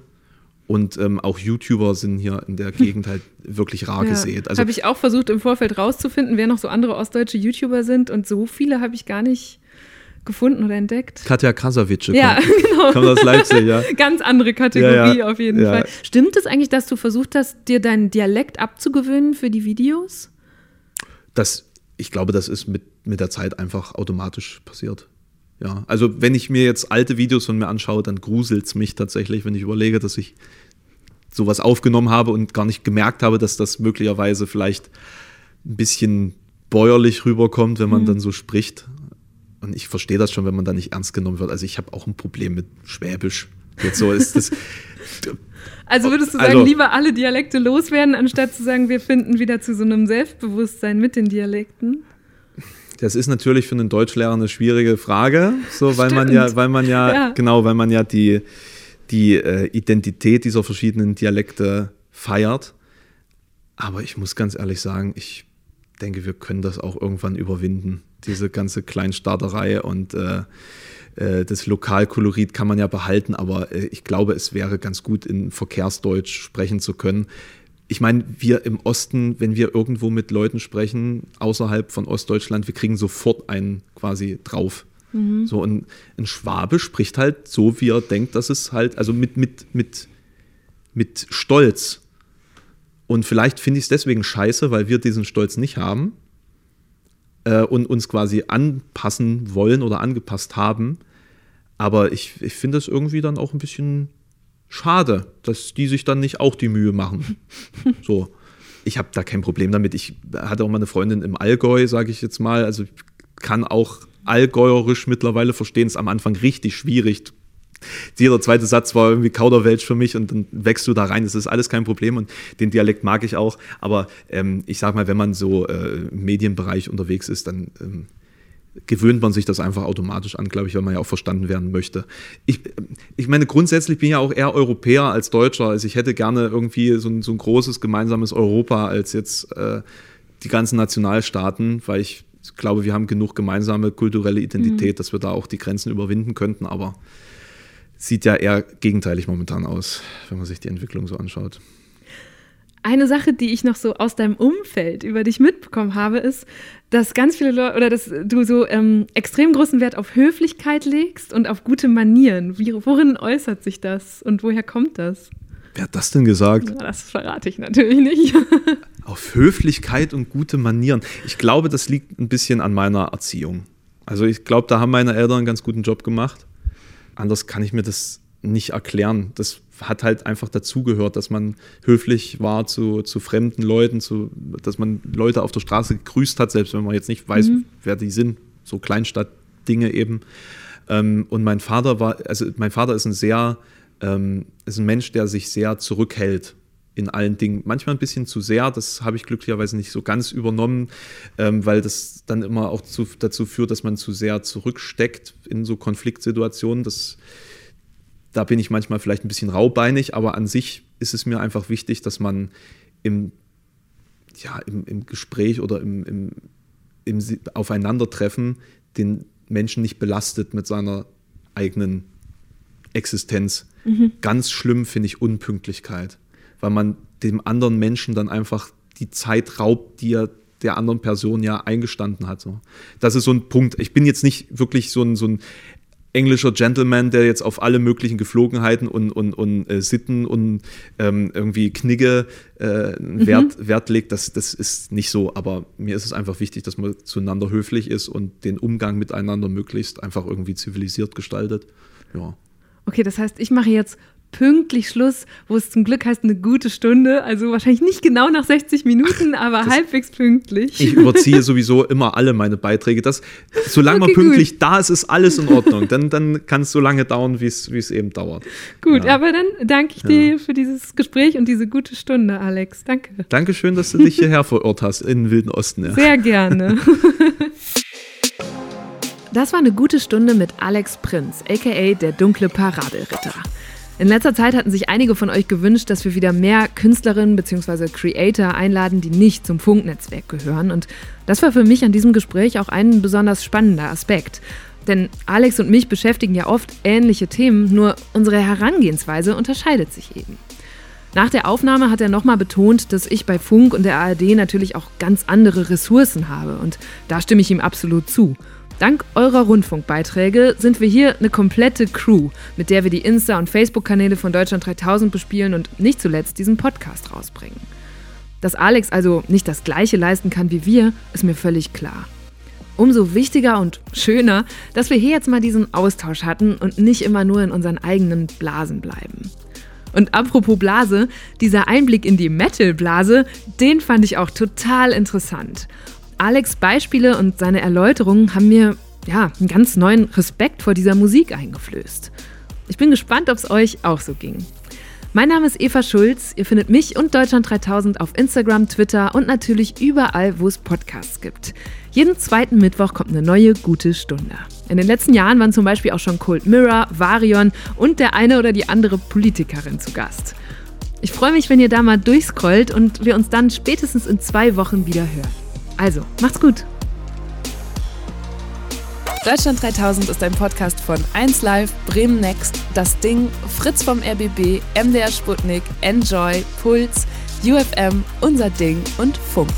Und ähm, auch YouTuber sind hier in der Gegend halt wirklich rar gesät. Also habe ich auch versucht im Vorfeld rauszufinden, wer noch so andere ostdeutsche YouTuber sind und so viele habe ich gar nicht gefunden oder entdeckt. Katja Krasavice Ja, kommt, genau. kommt aus Leipzig, ja. Ganz andere Kategorie Ja, ja. auf jeden Ja. Fall. Stimmt es eigentlich, dass du versucht hast, dir deinen Dialekt abzugewöhnen für die Videos? Das, ich glaube, das ist mit, mit der Zeit einfach automatisch passiert. Ja, also wenn ich mir jetzt alte Videos von mir anschaue, dann gruselt es mich tatsächlich, wenn ich überlege, dass ich sowas aufgenommen habe und gar nicht gemerkt habe, dass das möglicherweise vielleicht ein bisschen bäuerlich rüberkommt, wenn man dann so spricht. Und ich verstehe das schon, wenn man da nicht ernst genommen wird. Also ich habe auch ein Problem mit Schwäbisch. Jetzt so ist das. Also würdest du sagen, Also- lieber alle Dialekte loswerden, anstatt zu sagen, wir finden wieder zu so einem Selbstbewusstsein mit den Dialekten? Das ist natürlich für einen Deutschlehrer eine schwierige Frage, so weil man Stimmt. ja, weil man ja, Ja. genau, weil man ja die, die äh, Identität dieser verschiedenen Dialekte feiert. Aber ich muss ganz ehrlich sagen, ich denke, wir können das auch irgendwann überwinden. Diese ganze Kleinstaaterei und äh, äh, das Lokalkolorit kann man ja behalten, aber äh, ich glaube, es wäre ganz gut, in Verkehrsdeutsch sprechen zu können. Ich meine, wir im Osten, wenn wir irgendwo mit Leuten sprechen, außerhalb von Ostdeutschland, wir kriegen sofort einen quasi drauf. So, und ein Schwabe spricht halt so, wie er denkt, dass es halt, also mit, mit, mit, mit Stolz. Und vielleicht finde ich es deswegen scheiße, weil wir diesen Stolz nicht haben äh, und uns quasi anpassen wollen oder angepasst haben. Aber ich, ich finde es irgendwie dann auch ein bisschen schade, dass die sich dann nicht auch die Mühe machen. so. Ich habe da kein Problem damit. Ich hatte auch mal eine Freundin im Allgäu, sage ich jetzt mal. Also ich kann auch Allgäuerisch mittlerweile verstehen. Ist am Anfang richtig schwierig. Jeder zweite Satz war irgendwie Kauderwelsch für mich und dann wächst du da rein. Das ist alles kein Problem und den Dialekt mag ich auch. Aber ähm, ich sag mal, wenn man so äh, im Medienbereich unterwegs ist, dann ähm, gewöhnt man sich das einfach automatisch an, glaube ich, weil man ja auch verstanden werden möchte. Ich, ich meine, grundsätzlich bin ich ja auch eher Europäer als Deutscher. Also ich hätte gerne irgendwie so ein, so ein großes gemeinsames Europa als jetzt äh, die ganzen Nationalstaaten, weil ich glaube, wir haben genug gemeinsame kulturelle Identität, dass wir da auch die Grenzen überwinden könnten, aber sieht ja eher gegenteilig momentan aus, wenn man sich die Entwicklung so anschaut. Eine Sache, die ich noch so aus deinem Umfeld über dich mitbekommen habe, ist, dass ganz viele Leute oder dass du so ähm, extrem großen Wert auf Höflichkeit legst und auf gute Manieren. Wie, worin äußert sich das und woher kommt das? Wer hat das denn gesagt? Ja, Das verrate ich natürlich nicht. Auf Höflichkeit und gute Manieren. Ich glaube, das liegt ein bisschen an meiner Erziehung. Also ich glaube, da haben meine Eltern einen ganz guten Job gemacht. Anders kann ich mir das nicht erklären. Das hat halt einfach dazugehört, dass man höflich war zu, zu fremden Leuten, zu, dass man Leute auf der Straße gegrüßt hat, selbst wenn man jetzt nicht weiß, wer die sind. So Kleinstadtdinge eben. Ähm, und mein Vater war, also mein Vater ist ein sehr, ähm, ist ein Mensch, der sich sehr zurückhält in allen Dingen. Manchmal ein bisschen zu sehr, das habe ich glücklicherweise nicht so ganz übernommen, ähm, weil das dann immer auch zu, dazu führt, dass man zu sehr zurücksteckt in so Konfliktsituationen. Das, da bin ich manchmal vielleicht ein bisschen raubeinig, aber an sich ist es mir einfach wichtig, dass man im, ja, im, im Gespräch oder im, im, im Aufeinandertreffen den Menschen nicht belastet mit seiner eigenen Existenz. Ganz schlimm finde ich Unpünktlichkeit, weil man dem anderen Menschen dann einfach die Zeit raubt, die er der anderen Person ja eingestanden hat. So. Das ist so ein Punkt. Ich bin jetzt nicht wirklich so ein, so ein englischer Gentleman, der jetzt auf alle möglichen Geflogenheiten und, und, und äh, Sitten und ähm, irgendwie Knigge äh, Wert, Wert legt. Das, das ist nicht so. Aber mir ist es einfach wichtig, dass man zueinander höflich ist und den Umgang miteinander möglichst einfach irgendwie zivilisiert gestaltet. Ja. Okay, das heißt, ich mache jetzt pünktlich Schluss, wo es zum Glück heißt eine gute Stunde. Also wahrscheinlich nicht genau nach 60 Minuten, aber halbwegs pünktlich. Ich überziehe sowieso immer alle meine Beiträge. Das, solange Okay, man pünktlich da ist, ist alles in Ordnung. Dann, dann kann es so lange dauern, wie es eben dauert. Gut, Ja. aber dann danke ich dir für dieses Gespräch und diese gute Stunde, Alex. Danke. Dankeschön, dass du dich hierher verirrt hast in den Wilden Osten. Ja. Sehr gerne. Das war eine gute Stunde mit Alex Prinz, aka der dunkle Parabelritter. In letzter Zeit hatten sich einige von euch gewünscht, dass wir wieder mehr Künstlerinnen bzw. Creator einladen, die nicht zum Funknetzwerk gehören. Und das war für mich an diesem Gespräch auch ein besonders spannender Aspekt. Denn Alex und mich beschäftigen ja oft ähnliche Themen, nur unsere Herangehensweise unterscheidet sich eben. Nach der Aufnahme hat er nochmal betont, dass ich bei Funk und der ARD natürlich auch ganz andere Ressourcen habe. Und da stimme ich ihm absolut zu. Dank eurer Rundfunkbeiträge sind wir hier eine komplette Crew, mit der wir die Insta- und Facebook-Kanäle von Deutschland 3000 bespielen und nicht zuletzt diesen Podcast rausbringen. Dass Alex also nicht das Gleiche leisten kann wie wir, ist mir völlig klar. Umso wichtiger und schöner, dass wir hier jetzt mal diesen Austausch hatten und nicht immer nur in unseren eigenen Blasen bleiben. Und apropos Blase, dieser Einblick in die Metal-Blase, den fand ich auch total interessant. Alex Beispiele und seine Erläuterungen haben mir ja, einen ganz neuen Respekt vor dieser Musik eingeflößt. Ich bin gespannt, ob es euch auch so ging. Mein Name ist Eva Schulz. Ihr findet mich und Deutschland 3000 auf Instagram, Twitter und natürlich überall, wo es Podcasts gibt. Jeden zweiten Mittwoch kommt eine neue gute Stunde. In den letzten Jahren waren zum Beispiel auch schon Cold Mirror, Varion und der eine oder die andere Politikerin zu Gast. Ich freue mich, wenn ihr da mal durchscrollt und wir uns dann spätestens in zwei Wochen wieder hören. Also, macht's gut! Deutschland 3000 ist ein Podcast von 1Live, Bremen Next, Das Ding, Fritz vom RBB, MDR Sputnik, Enjoy, Puls, UFM, Unser Ding und Funk.